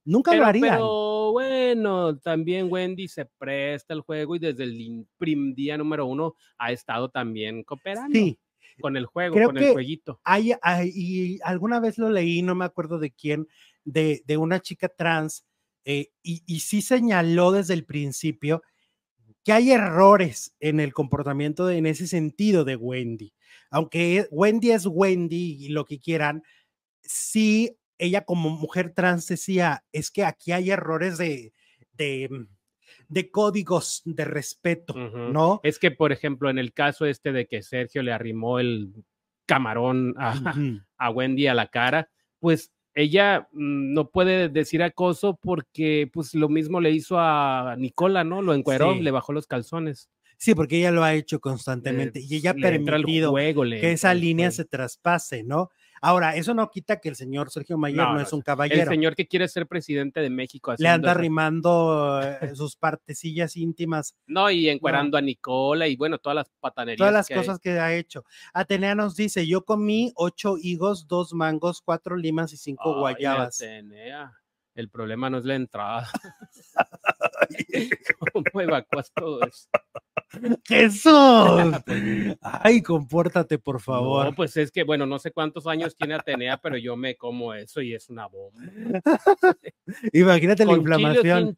Nunca lo harían. Pero bueno, también Wendy se presta el juego y desde el prim día número uno ha estado también cooperando. Sí. Con el juego, con el jueguito. Hay, y alguna vez lo leí, no me acuerdo de quién, de, de una chica trans, eh, y, y sí señaló desde el principio que hay errores en el comportamiento en ese sentido de Wendy. Aunque Wendy es Wendy y lo que quieran, sí, ella como mujer trans decía, es que aquí hay errores de, de, mm, de códigos de respeto, ¿no? Es que, por ejemplo, en el caso este de que Sergio le arrimó el camarón a, a Wendy a la cara, pues ella mm, no puede decir acoso porque pues lo mismo le hizo a Nicola, ¿no? Lo encueró, le bajó los calzones. Sí, porque ella lo ha hecho constantemente y ella ha permitido que esa línea se traspase, ¿no? Ahora, eso no quita que el señor Sergio Mayer no, es un caballero. El señor que quiere ser presidente de México. Le anda rimando eh, sus partecillas íntimas. No, y encuerando a Nicola y bueno, todas las patanerías. Todas las cosas que ha hecho. Atenea nos dice, yo comí ocho higos, dos mangos, cuatro limas y cinco guayabas. Atenea. El problema no es la entrada. ¿Cómo evacuas todo eso? Jesús. Ay, compórtate, por favor. No, pues es que, bueno, no sé cuántos años tiene Atenea, pero yo me como eso y es una bomba. Imagínate la inflamación.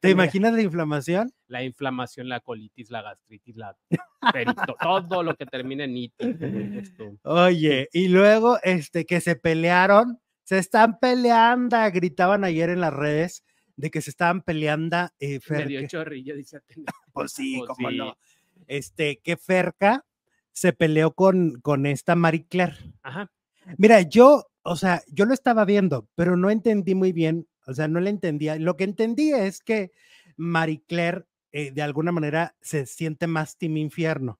¿Te imaginas la inflamación? La inflamación, la colitis, la gastritis, la perito, todo lo que termine en it. Oye, y luego este que se pelearon, se están peleando, gritaban ayer en las redes de que se estaban peleando. Eh, Me dio chorrillo, dice Pues sí, pues cómo no. Este, que Ferca se peleó con, con esta Marie Claire. Ajá. Mira, yo, o sea, yo lo estaba viendo, pero no entendí muy bien, o sea, no le entendía. Lo que entendí es que Marie Claire, eh, de alguna manera, se siente más Team Infierno.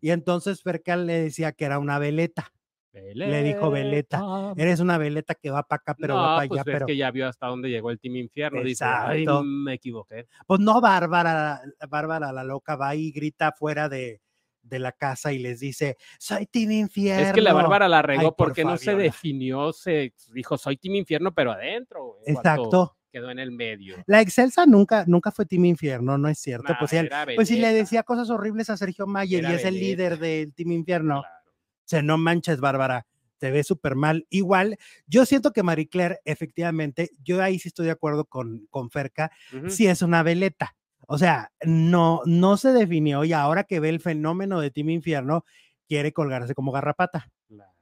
Y entonces Ferca le decía que era una veleta. Le dijo Veleta, eres una veleta que va para acá, pero va para pues allá. Es que ya vio hasta dónde llegó el Team Infierno. Dice, me equivoqué. Pues no, Bárbara, Bárbara la loca va y grita fuera de, de la casa y les dice, soy Team Infierno. Es que la Bárbara la regó porque no se definió, se dijo, soy Team Infierno, pero adentro. Exacto. Quedó en el medio. La Excelsa nunca, nunca fue Team Infierno, no es cierto. pues, él, pues si le decía cosas horribles a Sergio Mayer y es el líder del Team Infierno sea, no manches, Bárbara, te ve súper mal. Igual, yo siento que Marie Claire, efectivamente, yo ahí sí estoy de acuerdo con, con Ferca, sí es una veleta. O sea, no, no se definió y ahora que ve el fenómeno de Team Infierno, quiere colgarse como garrapata,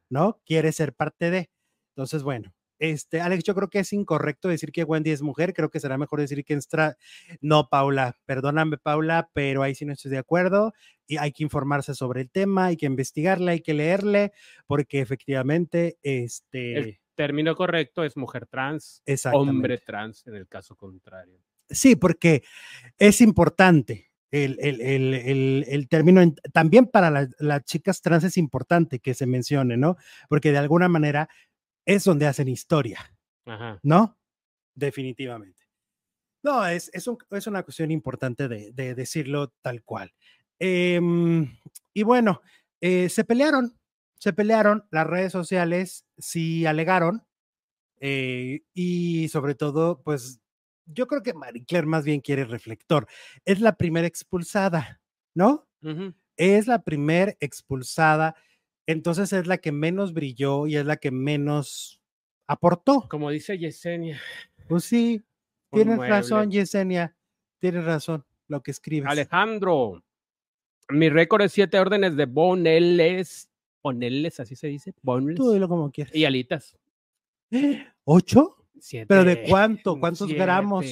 ¿no? Quiere ser parte de. Entonces, bueno, este, Alex, yo creo que es incorrecto decir que Wendy es mujer, creo que será mejor decir que Stra... No, Paula, perdóname, Paula, pero ahí sí no estoy de acuerdo y hay que informarse sobre el tema, hay que investigarle, hay que leerle, porque efectivamente, este... El término correcto es mujer trans, hombre trans en el caso contrario. Sí, porque es importante. El, el, término, también para las chicas trans es importante que se mencione, ¿no? Porque de alguna manera es donde hacen historia, ¿no? Definitivamente. No, es, es, es una cuestión importante de, decirlo tal cual. Em, y bueno, eh, se pelearon, se pelearon, las redes sociales sí alegaron, eh, y sobre todo, pues yo creo que Marie Claire más bien quiere reflector. Es la primera expulsada, ¿no? Es la primera expulsada entonces es la que menos brilló y es la que menos aportó. Como dice Yesenia. Pues sí, tienes razón, Yesenia, tienes razón lo que escribes. Alejandro, mi récord es siete órdenes de boneles. Boneles, así se dice. Boneles. Tú dilo como quieras. Y alitas. ¿Ocho? Siete. ¿Pero de cuánto? ¿Cuántos gramos?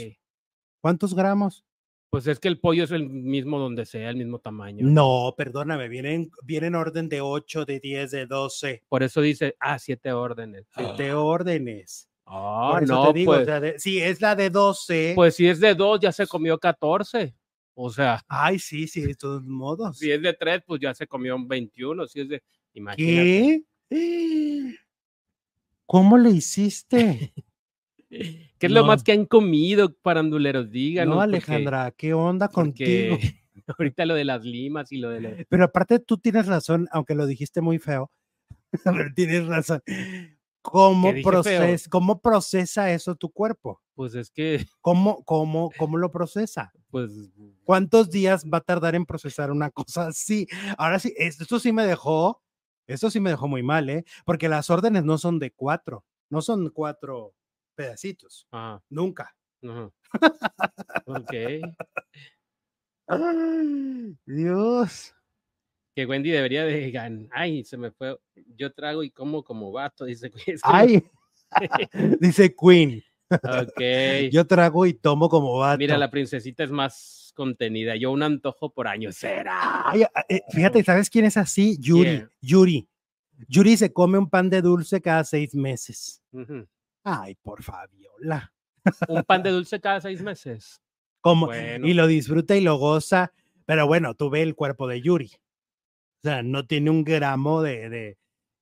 ¿Cuántos gramos? Pues es que el pollo es el mismo donde sea, el mismo tamaño. No, perdóname, vienen, vienen orden de 8, de 10, de 12. Por eso dice, ah, siete órdenes. Siete órdenes. Ah, no, pues, si es la de 12. Pues si es de 2, ya se comió 14. O sea. Ay, sí, sí, de todos modos. Si es de 3, pues ya se comió un 21. Si es de. Imagínate. ¿Qué? ¿Cómo le hiciste? ¿Qué es lo más que han comido, paranduleros? Díganos. No, Alejandra, ¿qué onda contigo? Ahorita lo de las limas y lo de. Pero aparte, tú tienes razón, aunque lo dijiste muy feo. tienes razón. ¿Cómo, ¿Cómo procesa eso tu cuerpo? Pues es que. ¿Cómo, cómo, cómo lo procesa? Pues. ¿Cuántos días va a tardar en procesar una cosa así? Ahora sí, esto sí me dejó, esto sí me dejó muy mal, ¿eh? Porque las órdenes no son de cuatro, no son cuatro pedacitos. Nunca. ok. Dios que Wendy debería de ganar. Ay, se me fue. Yo trago y como como vato, dice Ay, dice Queen. Ok. Yo trago y tomo como vato. Mira, la princesita es más contenida. Yo un antojo por año. ¿Será? Eh, fíjate, ¿sabes quién es así? Yuri. Yuri. Yuri se come un pan de dulce cada seis meses. Ay, por Fabiola. Un pan de dulce cada seis meses. Como, Y lo disfruta y lo goza. Pero bueno, tú ve el cuerpo de Yuri. O sea, no tiene un gramo de,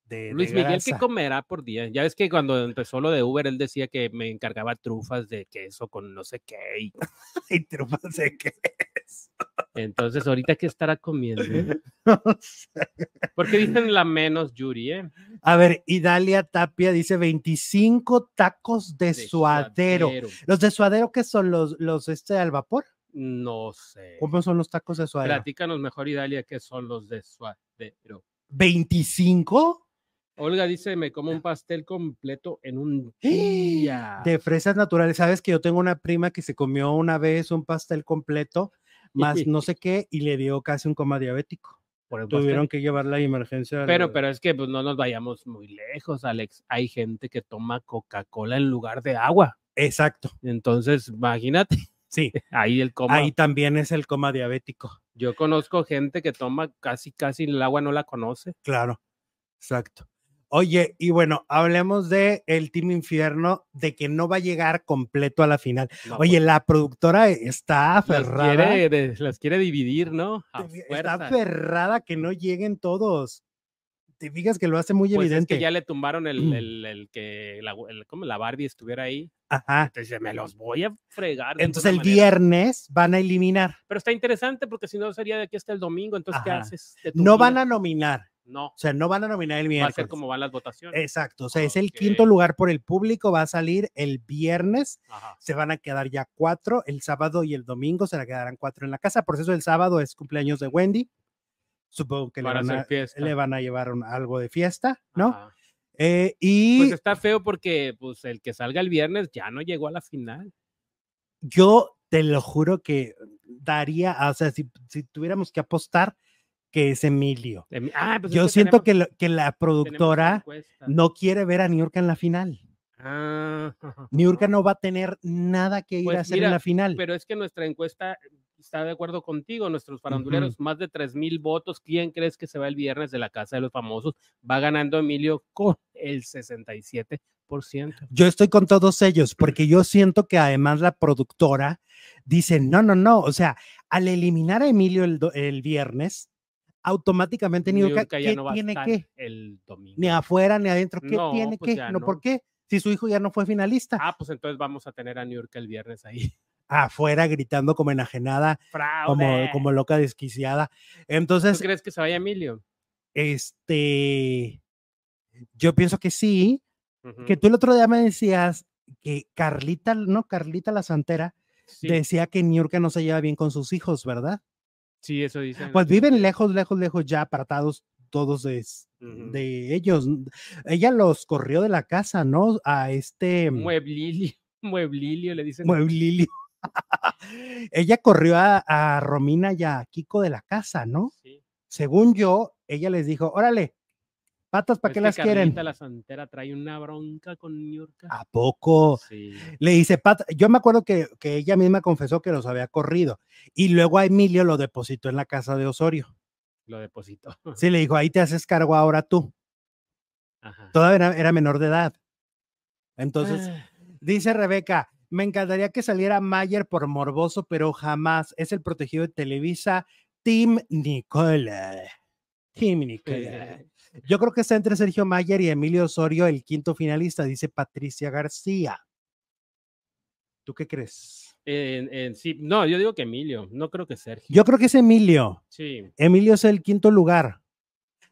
de, Luis Miguel, ¿qué comerá por día? Ya ves que cuando empezó lo de Uber, él decía que me encargaba trufas de queso con no sé qué. Y, y trufas de queso. Entonces, ¿ahorita qué estará comiendo? No sé. Porque dicen la menos Yuri, ¿eh? A ver, Idalia Tapia dice 25 tacos de, suadero. ¿Los de suadero qué son? ¿Los, los este al vapor? No sé. ¿Cómo son los tacos de suadero? Platícanos mejor, Idalia, qué son los de suadero. ¿25? Olga dice, me como un pastel completo en un día. De fresas naturales. Sabes que yo tengo una prima que se comió una vez un pastel completo, más no sé qué, y le dio casi un coma diabético. Tuvieron que llevar la emergencia. Pero, pero es que pues, no nos vayamos muy lejos, Alex. Hay gente que toma Coca-Cola en lugar de agua. Exacto. Entonces, imagínate. Sí. Ahí el coma. Ahí también es el coma diabético. Yo conozco gente que toma casi, casi el agua no la conoce. Claro, exacto. Oye, y bueno, hablemos de el Team Infierno, de que no va a llegar completo a la final. Oye, pues la productora está aferrada. Las quiere, las quiere dividir, ¿no? está aferrada que no lleguen todos te fijas que lo hace muy pues evidente. Es que ya le tumbaron el, el, el que la, como la Barbie estuviera ahí. Ajá. Entonces me los voy a fregar. Entonces el viernes van a eliminar. Pero está interesante porque si no sería de aquí hasta el domingo. Entonces, ¿qué haces? no van a nominar. No. O sea, no van a nominar el miércoles. Va a ser como van las votaciones. Exacto. O sea, es el quinto lugar por el público. Va a salir el viernes. Se van a quedar ya cuatro. El sábado y el domingo se la quedarán cuatro en la casa. Por eso el sábado es cumpleaños de Wendy supongo que le van, a, le van, a, llevar algo de fiesta, ¿no? Eh, y pues está feo porque pues el que salga el viernes ya no llegó a la final. Yo te lo juro que daría, o sea, si, si tuviéramos que apostar, que es Emilio. Ah, pues Yo siento que, que, la productora no quiere ver a New York en la final. Ah, York no va a tener nada que ir a pues hacer en la final. Pero es que nuestra encuesta está de acuerdo contigo, nuestros faranduleros, más de tres mil votos. ¿Quién crees que se va el viernes de la Casa de los Famosos? Va ganando Emilio con el 67%. Yo estoy con todos ellos porque yo siento que además la productora dice, no, no, no, o sea, al eliminar a Emilio el, viernes, automáticamente ni ¿qué no tiene que? El domingo. Ni afuera ni adentro, ¿qué tiene pues que? No, ¿por qué? Si su hijo ya no fue finalista. Ah, pues entonces vamos a tener a New York el viernes ahí afuera gritando como enajenada, como, como loca desquiciada. Entonces. ¿Tú crees que se vaya Emilio? Este. Yo pienso que sí. Que tú el otro día me decías que Carlita, no, Carlita la Santera, decía que Niurka no se lleva bien con sus hijos, ¿verdad? Sí, eso dice. Pues viven lejos, lejos, lejos, ya apartados todos de, de ellos. Ella los corrió de la casa, ¿no? A este. Mueblilio, Mueblilio, le dicen. Mueblilio. ella corrió a, Romina y a Kiko de la casa, ¿no? Sí. Según yo, ella les dijo, órale, patas, ¿para qué las quieren? la Santera trae una bronca con Niurka. ¿A poco? Sí. Le dice, Pat, yo me acuerdo que, que, ella misma confesó que los había corrido y luego a Emilio lo depositó en la casa de Osorio. Lo depositó. Sí, le dijo, ahí te haces cargo ahora tú. Todavía era menor de edad. Entonces, Ah. dice Rebeca, me encantaría que saliera Mayer por morboso, pero jamás. Es el protegido de Televisa, Tim Nicola. Tim Nicola. Yo creo que está entre Sergio Mayer y Emilio Osorio, el quinto finalista, dice Patricia García. ¿Tú qué crees? En- en- sí, no, yo digo que Emilio, no creo que Sergio. Yo creo que es Emilio. Sí. Emilio es el quinto lugar.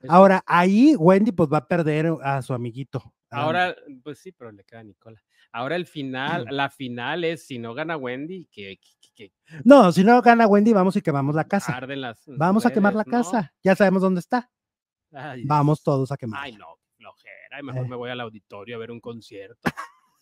Ahora, ahí Wendy pues va a perder a su amiguito. A- Ahora, pues sí, pero le queda a Nicola. Ahora el final, la final es si no gana Wendy, que, que- que No, si no gana Wendy, vamos y quemamos la casa. arden las. Vamos a quemar la casa. Ya sabemos dónde está. Ay, Vamos todos a quemar. Ay, no, flojera. Mejor Eh. me voy al auditorio a ver un concierto.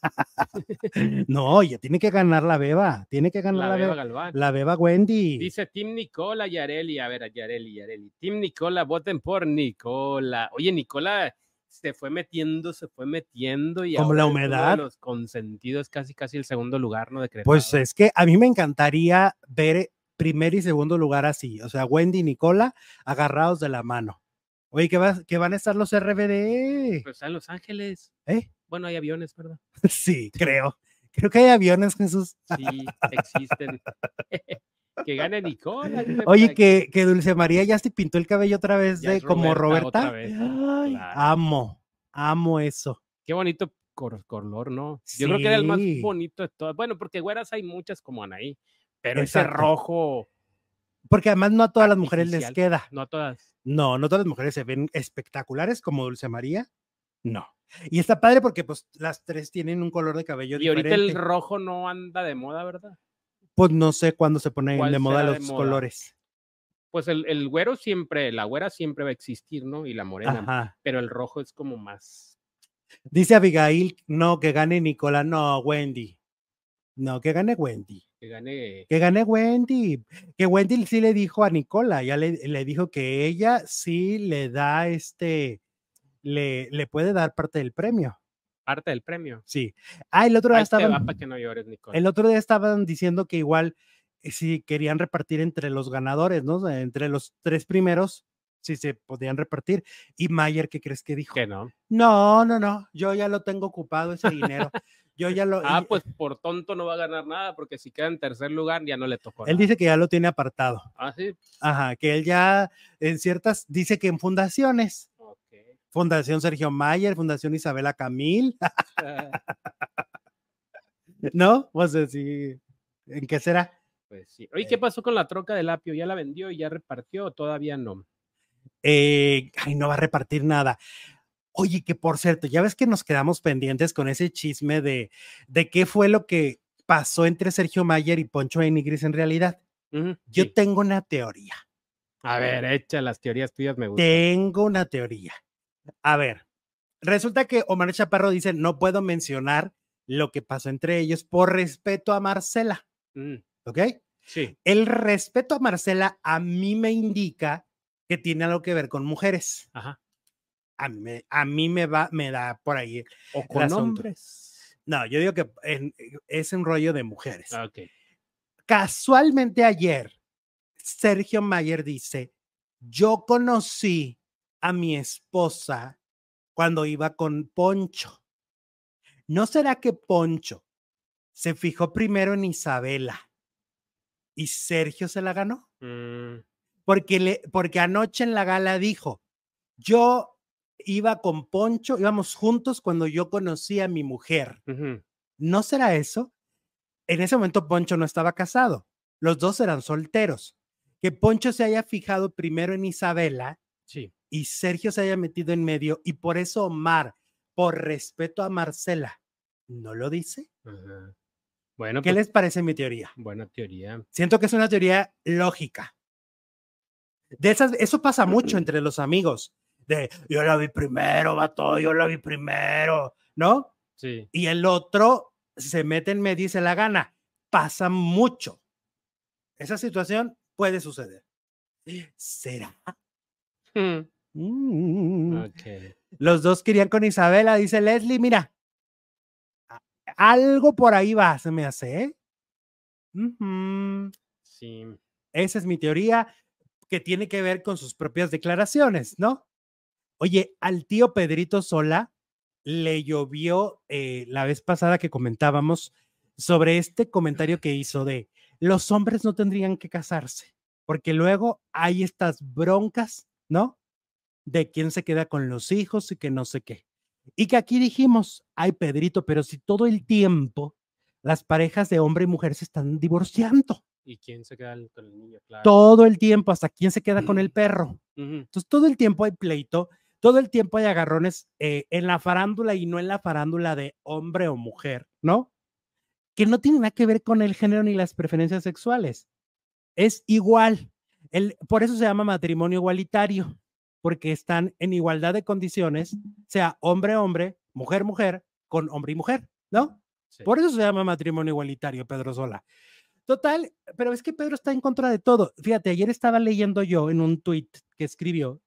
No, ya tiene que ganar la beba. Tiene que ganar La la, Beba beba. Galván. La beba Wendy. Dice Tim Nicola Yareli. A ver, Yareli, Yareli. Tim Nicola, voten por Nicola. Oye, Nicola se fue metiendo, se fue metiendo. Y Como la de humedad. los consentidos, casi, casi el segundo lugar, ¿no? Decretado. Pues es que a mí me encantaría ver primer y segundo lugar así. O sea, Wendy y Nicola agarrados de la mano. Oye, que, va- que van a estar los RBD. Pues está en Los Ángeles. ¿Eh? Bueno, hay aviones, ¿verdad? Sí, creo. Creo que hay aviones, Jesús. Sí, existen. que gane Nicola. Oye, que, que Dulce María ya se pintó el cabello otra vez de como Roberta otra Roberta. vez, Ay, claro. Amo, amo eso. Qué bonito cor- color, ¿no? Yo creo que era el más bonito de todas. Bueno, porque güeras hay muchas como Anaí, pero ese rojo, Porque además no a todas las mujeres les queda. no a todas. No, no todas las mujeres se ven espectaculares como Dulce María. No. Y está padre porque pues las tres tienen un color de cabello Y ahorita diferente. el rojo no anda de moda, ¿verdad? Pues no sé cuándo se ponen ¿Cuál de moda de los moda? colores. Pues el, el güero siempre, la güera siempre va a existir, ¿no? Y la morena, Ajá. pero el rojo es como más. Dice Abigail, no, que gane Nicola, no, Wendy. No, que gane Wendy. Que gane. Que gane Wendy. Que Wendy sí le dijo a Nicola, ya le, le dijo que ella sí le da este, le, le puede dar parte del premio. parte del premio. Sí. Ah, el otro día Ahí estaban, para que no llores, Nicole. el otro día estaban diciendo que igual eh, si querían repartir entre los ganadores, ¿no? Entre los tres primeros, si se podían repartir. Y Mayer, ¿qué crees que dijo? Que no. No, no, no, yo ya lo tengo ocupado ese dinero. Yo ya lo. Ah, y- pues por tonto no va a ganar nada, porque si queda en tercer lugar ya no le tocó. Él nada. dice que ya lo tiene apartado. Ah, sí. Ajá, que él ya en ciertas, dice que en fundaciones. Fundación Sergio Mayer, Fundación Isabela Camil, ¿no? Pues sí, ¿en qué será? Pues sí. Oye, ¿qué pasó con la troca del apio? ¿Ya la vendió y ya repartió o todavía no? Eh, ay, no va a repartir nada. Oye, que por cierto, ya ves que nos quedamos pendientes con ese chisme de, de qué fue lo que pasó entre Sergio Mayer y Poncho de Nigris en realidad. Yo sí. tengo una teoría. A ver, echa las teorías tuyas, me gustan. Tengo una teoría. A ver, resulta que Omar Chaparro dice, no puedo mencionar lo que pasó entre ellos por respeto a Marcela, Mm, ¿ok? sí. El respeto a Marcela a mí me indica que tiene algo que ver con mujeres. Ajá. A mí, me- a mí me va, me da por ahí. O con hombres. No, yo digo que en- es un rollo de mujeres. Ah, Ok. Casualmente ayer, Sergio Mayer dice, yo conocí a mi esposa cuando iba con Poncho. ¿No será que Poncho se fijó primero en Isabela y Sergio se la ganó? Mm, Porque, le, porque anoche en la gala dijo, yo iba con Poncho, íbamos juntos cuando yo conocí a mi mujer. ¿No será eso? En ese momento Poncho no estaba casado, los dos eran solteros. Que Poncho se haya fijado primero en Isabela Sí. Y Sergio se haya metido en medio y por eso Omar, por respeto a Marcela, no lo dice. Ajá. Bueno, ¿Qué pues, les parece mi teoría? buena teoría. Siento que es una teoría lógica. De esas, eso pasa mucho entre los amigos. De yo la vi primero, vato, yo la vi primero, ¿no? Sí. y el otro se mete en medio y se la gana. Pasa mucho. Esa situación puede suceder. ¿Será? Mm, Mm. Ok. Los dos querían con Isabela, dice Leslie, mira, algo por ahí va, se me hace. ¿eh? Sí. Esa es mi teoría que tiene que ver con sus propias declaraciones, ¿no? Oye, al tío Pedrito Sola le llovió eh, la vez pasada que comentábamos sobre este comentario que hizo de los hombres no tendrían que casarse, porque luego hay estas broncas, ¿no? De quién se queda con los hijos y que no sé qué. Y que aquí dijimos, ay Pedrito, pero si todo el tiempo las parejas de hombre y mujer se están divorciando. ¿Y quién se queda con el niño? Claro. Todo el tiempo, hasta quién se queda con el perro. Entonces, todo el tiempo hay pleito, todo el tiempo hay agarrones eh, en la farándula y no en la farándula de hombre o mujer, ¿no? Que no tiene nada que ver con el género ni las preferencias sexuales. Es igual. El, por eso se llama matrimonio igualitario, porque están en igualdad de condiciones, sea hombre-hombre, mujer-mujer, con hombre y mujer, ¿no? Por eso se llama matrimonio igualitario, Pedro Sola. Total, pero es que Pedro está en contra de todo. Fíjate, ayer estaba leyendo yo en un tuit que escribió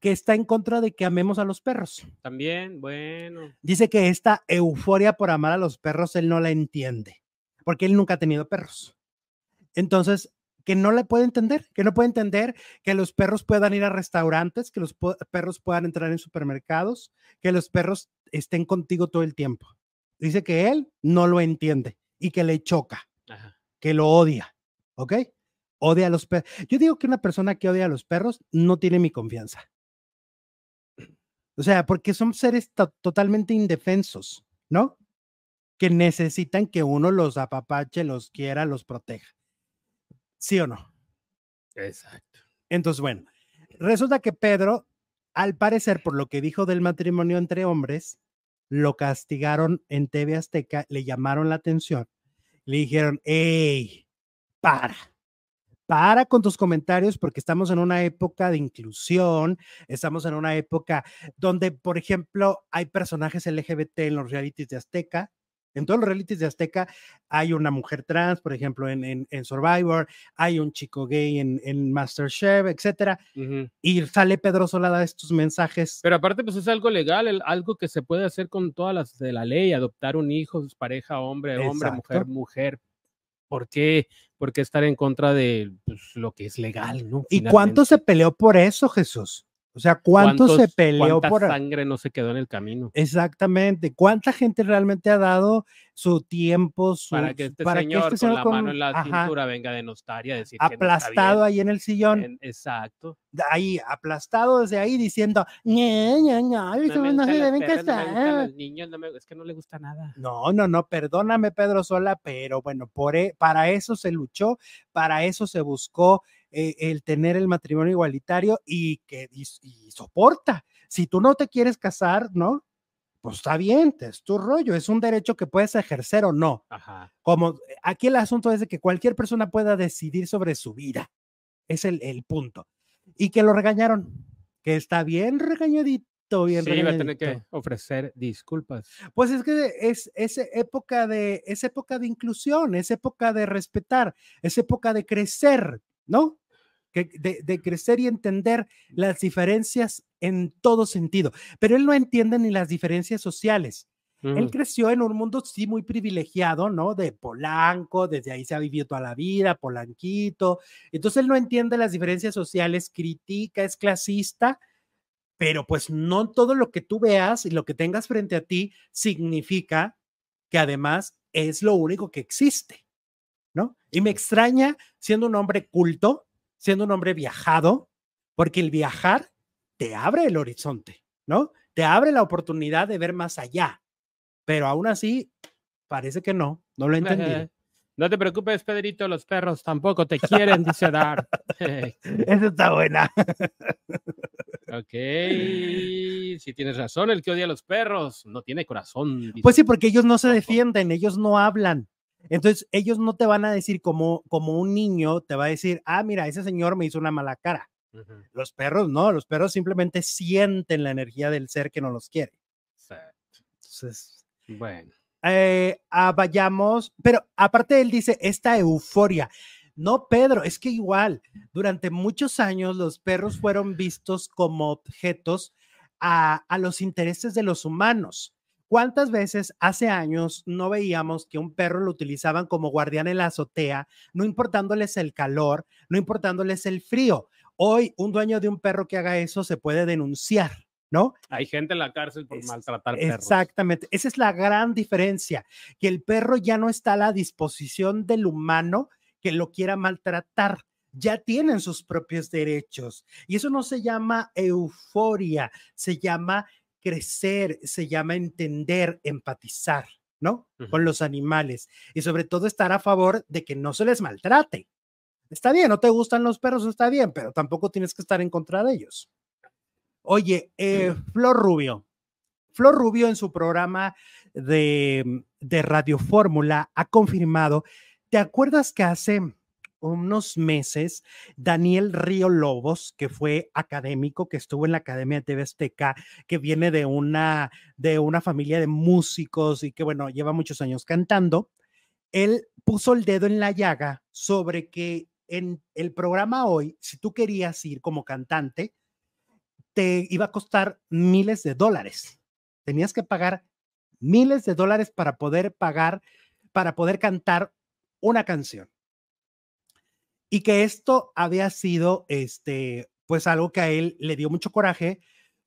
que está en contra de que amemos a los perros. También, bueno. Dice que esta euforia por amar a los perros él no la entiende, porque él nunca ha tenido perros. Entonces, que no le puede entender, que no puede entender que los perros puedan ir a restaurantes, que los perros puedan entrar en supermercados, que los perros estén contigo todo el tiempo. Dice que él no lo entiende y que le choca, que lo odia, ¿ok? Odia a los perros. Yo digo que una persona que odia a los perros no tiene mi confianza. O sea, porque son seres totalmente indefensos, ¿no? Que necesitan que uno los apapache, los quiera, los proteja. ¿Sí o no? Exacto. Entonces, bueno, resulta que Pedro, al parecer, por lo que dijo del matrimonio entre hombres, lo castigaron en TV Azteca, le llamaron la atención, le dijeron, hey, para, para con tus comentarios porque estamos en una época de inclusión, estamos en una época donde, por ejemplo, hay personajes LGBT en los realities de Azteca, en todos los realities de Azteca hay una mujer trans, por ejemplo, en, Survivor, hay un chico gay en, en Masterchef, etcétera. Y sale Pedro Solada estos mensajes. Pero aparte, pues es algo legal, algo que se puede hacer con todas las de la ley, adoptar un hijo, pareja, hombre, hombre, mujer, mujer. ¿Por qué? ¿Por qué estar en contra de pues, lo que es legal? ¿no? ¿Y cuánto se peleó por eso, Jesús? O sea, ¿cuánto se peleó por sangre no se quedó en el camino? Exactamente. ¿Cuánta gente realmente ha dado su tiempo su, para que este para señor, que este señor con la mano en la cintura venga de nostalgia a decir aplastado ahí en el sillón? exacto. Ahí aplastado desde ahí diciendo, ña, ña, ña, no, no, se deben casar. niños, es que no le gusta nada. No, no, no, perdóname Pedro Sola, pero bueno, por, e, para eso se luchó, para eso se buscó eh, el tener el matrimonio igualitario y que y, soporta. Si tú no te quieres casar, ¿no? Pues está bien, es tu rollo, es un derecho que puedes ejercer o no. Como eh, aquí el asunto es de que cualquier persona pueda decidir sobre su vida. Es el, el punto. Y que lo regañaron, que está bien regañadito, bien sí, va a tener que ofrecer disculpas. Pues es que es, es, época de, es época de inclusión, es época de respetar, es época de crecer, ¿no? de, crecer y entender las diferencias en todo sentido. Pero él no entiende ni las diferencias sociales. Él creció en un mundo, sí, muy privilegiado, ¿no? De Polanco, desde ahí se ha vivido toda la vida, Polanquito. Entonces él no entiende las diferencias sociales, critica, es clasista, pero pues no todo lo que tú veas y lo que tengas frente a ti significa que además es lo único que existe, ¿no? Y me extraña, siendo un hombre culto, siendo un hombre viajado, porque el viajar te abre el horizonte, ¿no? Te abre la oportunidad de ver más allá. Pero aún así, parece que no, no lo entendí. No te preocupes, Pedrito, los perros tampoco te quieren, dice Dar. Eso está buena. ok, si tienes razón, el que odia a los perros no tiene corazón. Pues sí, porque ellos no se defienden, ellos no hablan. Entonces, ellos no te van a decir como, como un niño, te va a decir, ah, mira, ese señor me hizo una mala cara. Los perros no, los perros simplemente sienten la energía del ser que no los quiere. Entonces, bueno. Eh, ah, vayamos, pero aparte él dice, esta euforia. No, Pedro, es que igual, durante muchos años los perros fueron vistos como objetos a, a los intereses de los humanos. ¿Cuántas veces hace años no veíamos que un perro lo utilizaban como guardián en la azotea, no importándoles el calor, no importándoles el frío? Hoy un dueño de un perro que haga eso se puede denunciar, ¿no? Hay gente en la cárcel por maltratar perros. Exactamente, esa es la gran diferencia, que el perro ya no está a la disposición del humano que lo quiera maltratar, ya tienen sus propios derechos. Y eso no se llama euforia, se llama crecer, se llama entender, empatizar, ¿no? Con los animales y sobre todo estar a favor de que no se les maltrate. Está bien, no te gustan los perros, está bien, pero tampoco tienes que estar en contra de ellos. Oye, eh, Flor Rubio. Flor Rubio en su programa de, de Radio Fórmula ha confirmado, ¿te acuerdas que hace unos meses, Daniel Río Lobos, que fue académico, que estuvo en la Academia de TV Azteca, que viene de una, de una familia de músicos y que, bueno, lleva muchos años cantando, él puso el dedo en la llaga sobre que en el programa hoy, si tú querías ir como cantante, te iba a costar miles de dólares. Tenías que pagar miles de dólares para poder pagar, para poder cantar una canción. Y que esto había sido, este, pues algo que a él le dio mucho coraje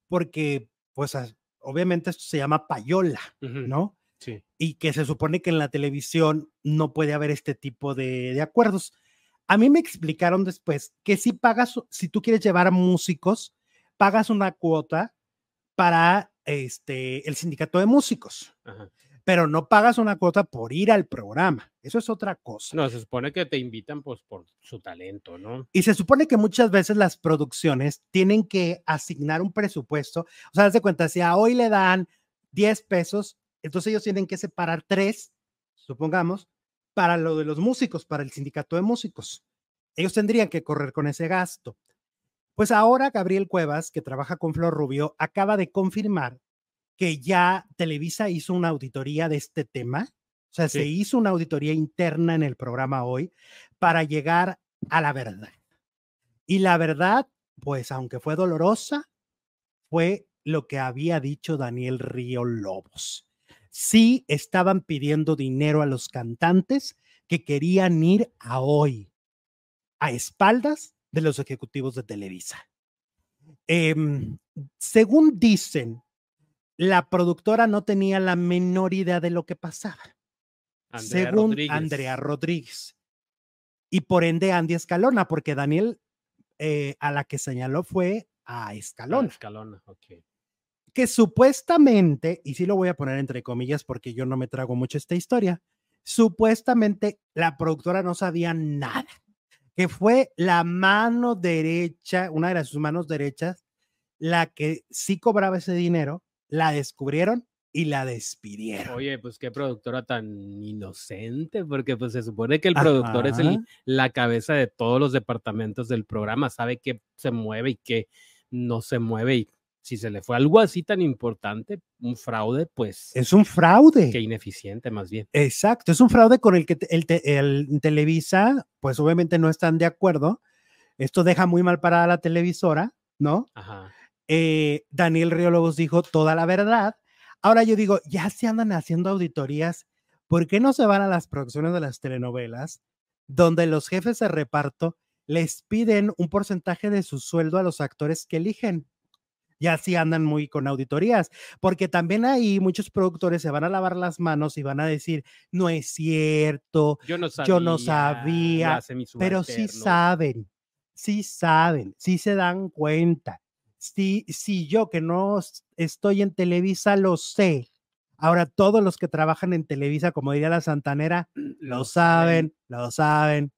porque, pues, obviamente esto se llama payola, ¿no? Sí. Y que se supone que en la televisión no puede haber este tipo de, de acuerdos. A mí me explicaron después que si pagas, si tú quieres llevar a músicos, pagas una cuota para este, el sindicato de músicos, pero no pagas una cuota por ir al programa. Eso es otra cosa. No, se supone que te invitan pues por su talento, ¿no? Y se supone que muchas veces las producciones tienen que asignar un presupuesto. O sea, de cuenta, si a hoy le dan 10 pesos, entonces ellos tienen que separar 3, supongamos, para lo de los músicos, para el sindicato de músicos. Ellos tendrían que correr con ese gasto. Pues ahora Gabriel Cuevas, que trabaja con Flor Rubio, acaba de confirmar que ya Televisa hizo una auditoría de este tema. O sea, se hizo una auditoría interna en el programa hoy para llegar a la verdad. Y la verdad, pues aunque fue dolorosa, fue lo que había dicho Daniel Río Lobos. Sí estaban pidiendo dinero a los cantantes que querían ir a hoy, a espaldas de los ejecutivos de Televisa. Em, según dicen, la productora no tenía la menor idea de lo que pasaba. según Andrea Rodríguez. Y por ende Andy Escalona, porque Daniel eh, a la que señaló fue a Escalona. Escalona, ok. Que supuestamente, y sí lo voy a poner entre comillas porque yo no me trago mucho esta historia, supuestamente la productora no sabía nada que fue la mano derecha, una de sus manos derechas, la que sí cobraba ese dinero, la descubrieron y la despidieron. Oye, pues qué productora tan inocente, porque pues se supone que el productor es la cabeza de todos los departamentos del programa, sabe qué se mueve y qué no se mueve y si se le fue algo así tan importante, un fraude, pues. Es un fraude. Qué ineficiente, más bien. Exacto, es un fraude con el que el, Televisa, pues obviamente no están de acuerdo. Esto deja muy mal parada la televisora, ¿no? Ajá. Eh, Daniel Riólogos dijo toda la verdad. Ahora yo digo, ya se andan haciendo auditorías, ¿por qué no se van a las producciones de las telenovelas donde los jefes de reparto les piden un porcentaje de su sueldo a los actores que eligen? ya sí andan muy con auditorías, porque también ahí muchos productores se van a lavar las manos y van a decir, no es cierto, yo no sabía, yo no sabía pero sí saben, sí saben, sí se dan cuenta. Si, si yo que no estoy en Televisa lo sé, ahora todos los que trabajan en Televisa, como diría la Santanera, lo saben, lo saben,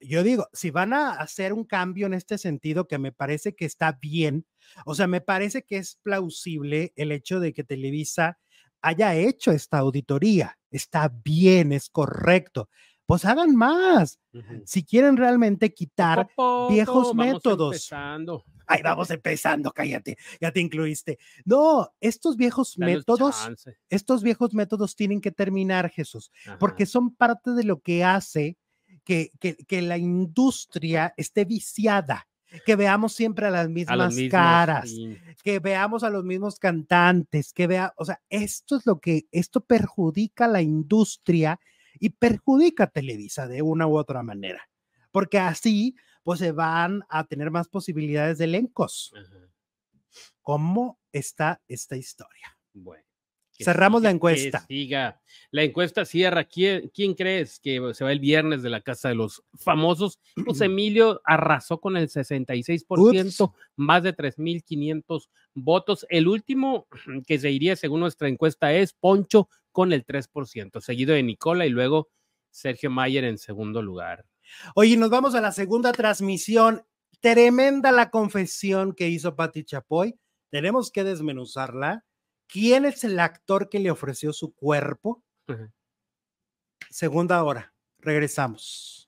yo digo, si van a hacer un cambio en este sentido, que me parece que está bien, o sea, me parece que es plausible el hecho de que Televisa haya hecho esta auditoría, está bien, es correcto, pues hagan más. Si quieren realmente quitar viejos métodos. Empezando. Ay, vamos empezando, cállate, ya te incluiste. No, estos viejos métodos, estos viejos métodos tienen que terminar, Jesús, porque son parte de lo que hace que, la industria esté viciada, que veamos siempre a las mismas caras, que veamos a los mismos cantantes, que vea, o sea, esto es lo que, esto perjudica a la industria y perjudica a Televisa de una u otra manera, porque así, pues se van a tener más posibilidades de elencos. ¿Cómo está esta historia? Bueno. Cerramos la encuesta. siga. La encuesta cierra. ¿Quién, ¿Quién, crees que se va el viernes de la casa de los famosos? Pues Emilio arrasó con el 66%, más de 3.500 votos. El último que se iría según nuestra encuesta es Poncho con el 3%, seguido de Nicola y luego Sergio Mayer en segundo lugar. Oye, nos vamos a la segunda transmisión. Tremenda la confesión que hizo Patti Chapoy. Tenemos que desmenuzarla ¿Quién es el actor que le ofreció su cuerpo? Segunda hora. Regresamos.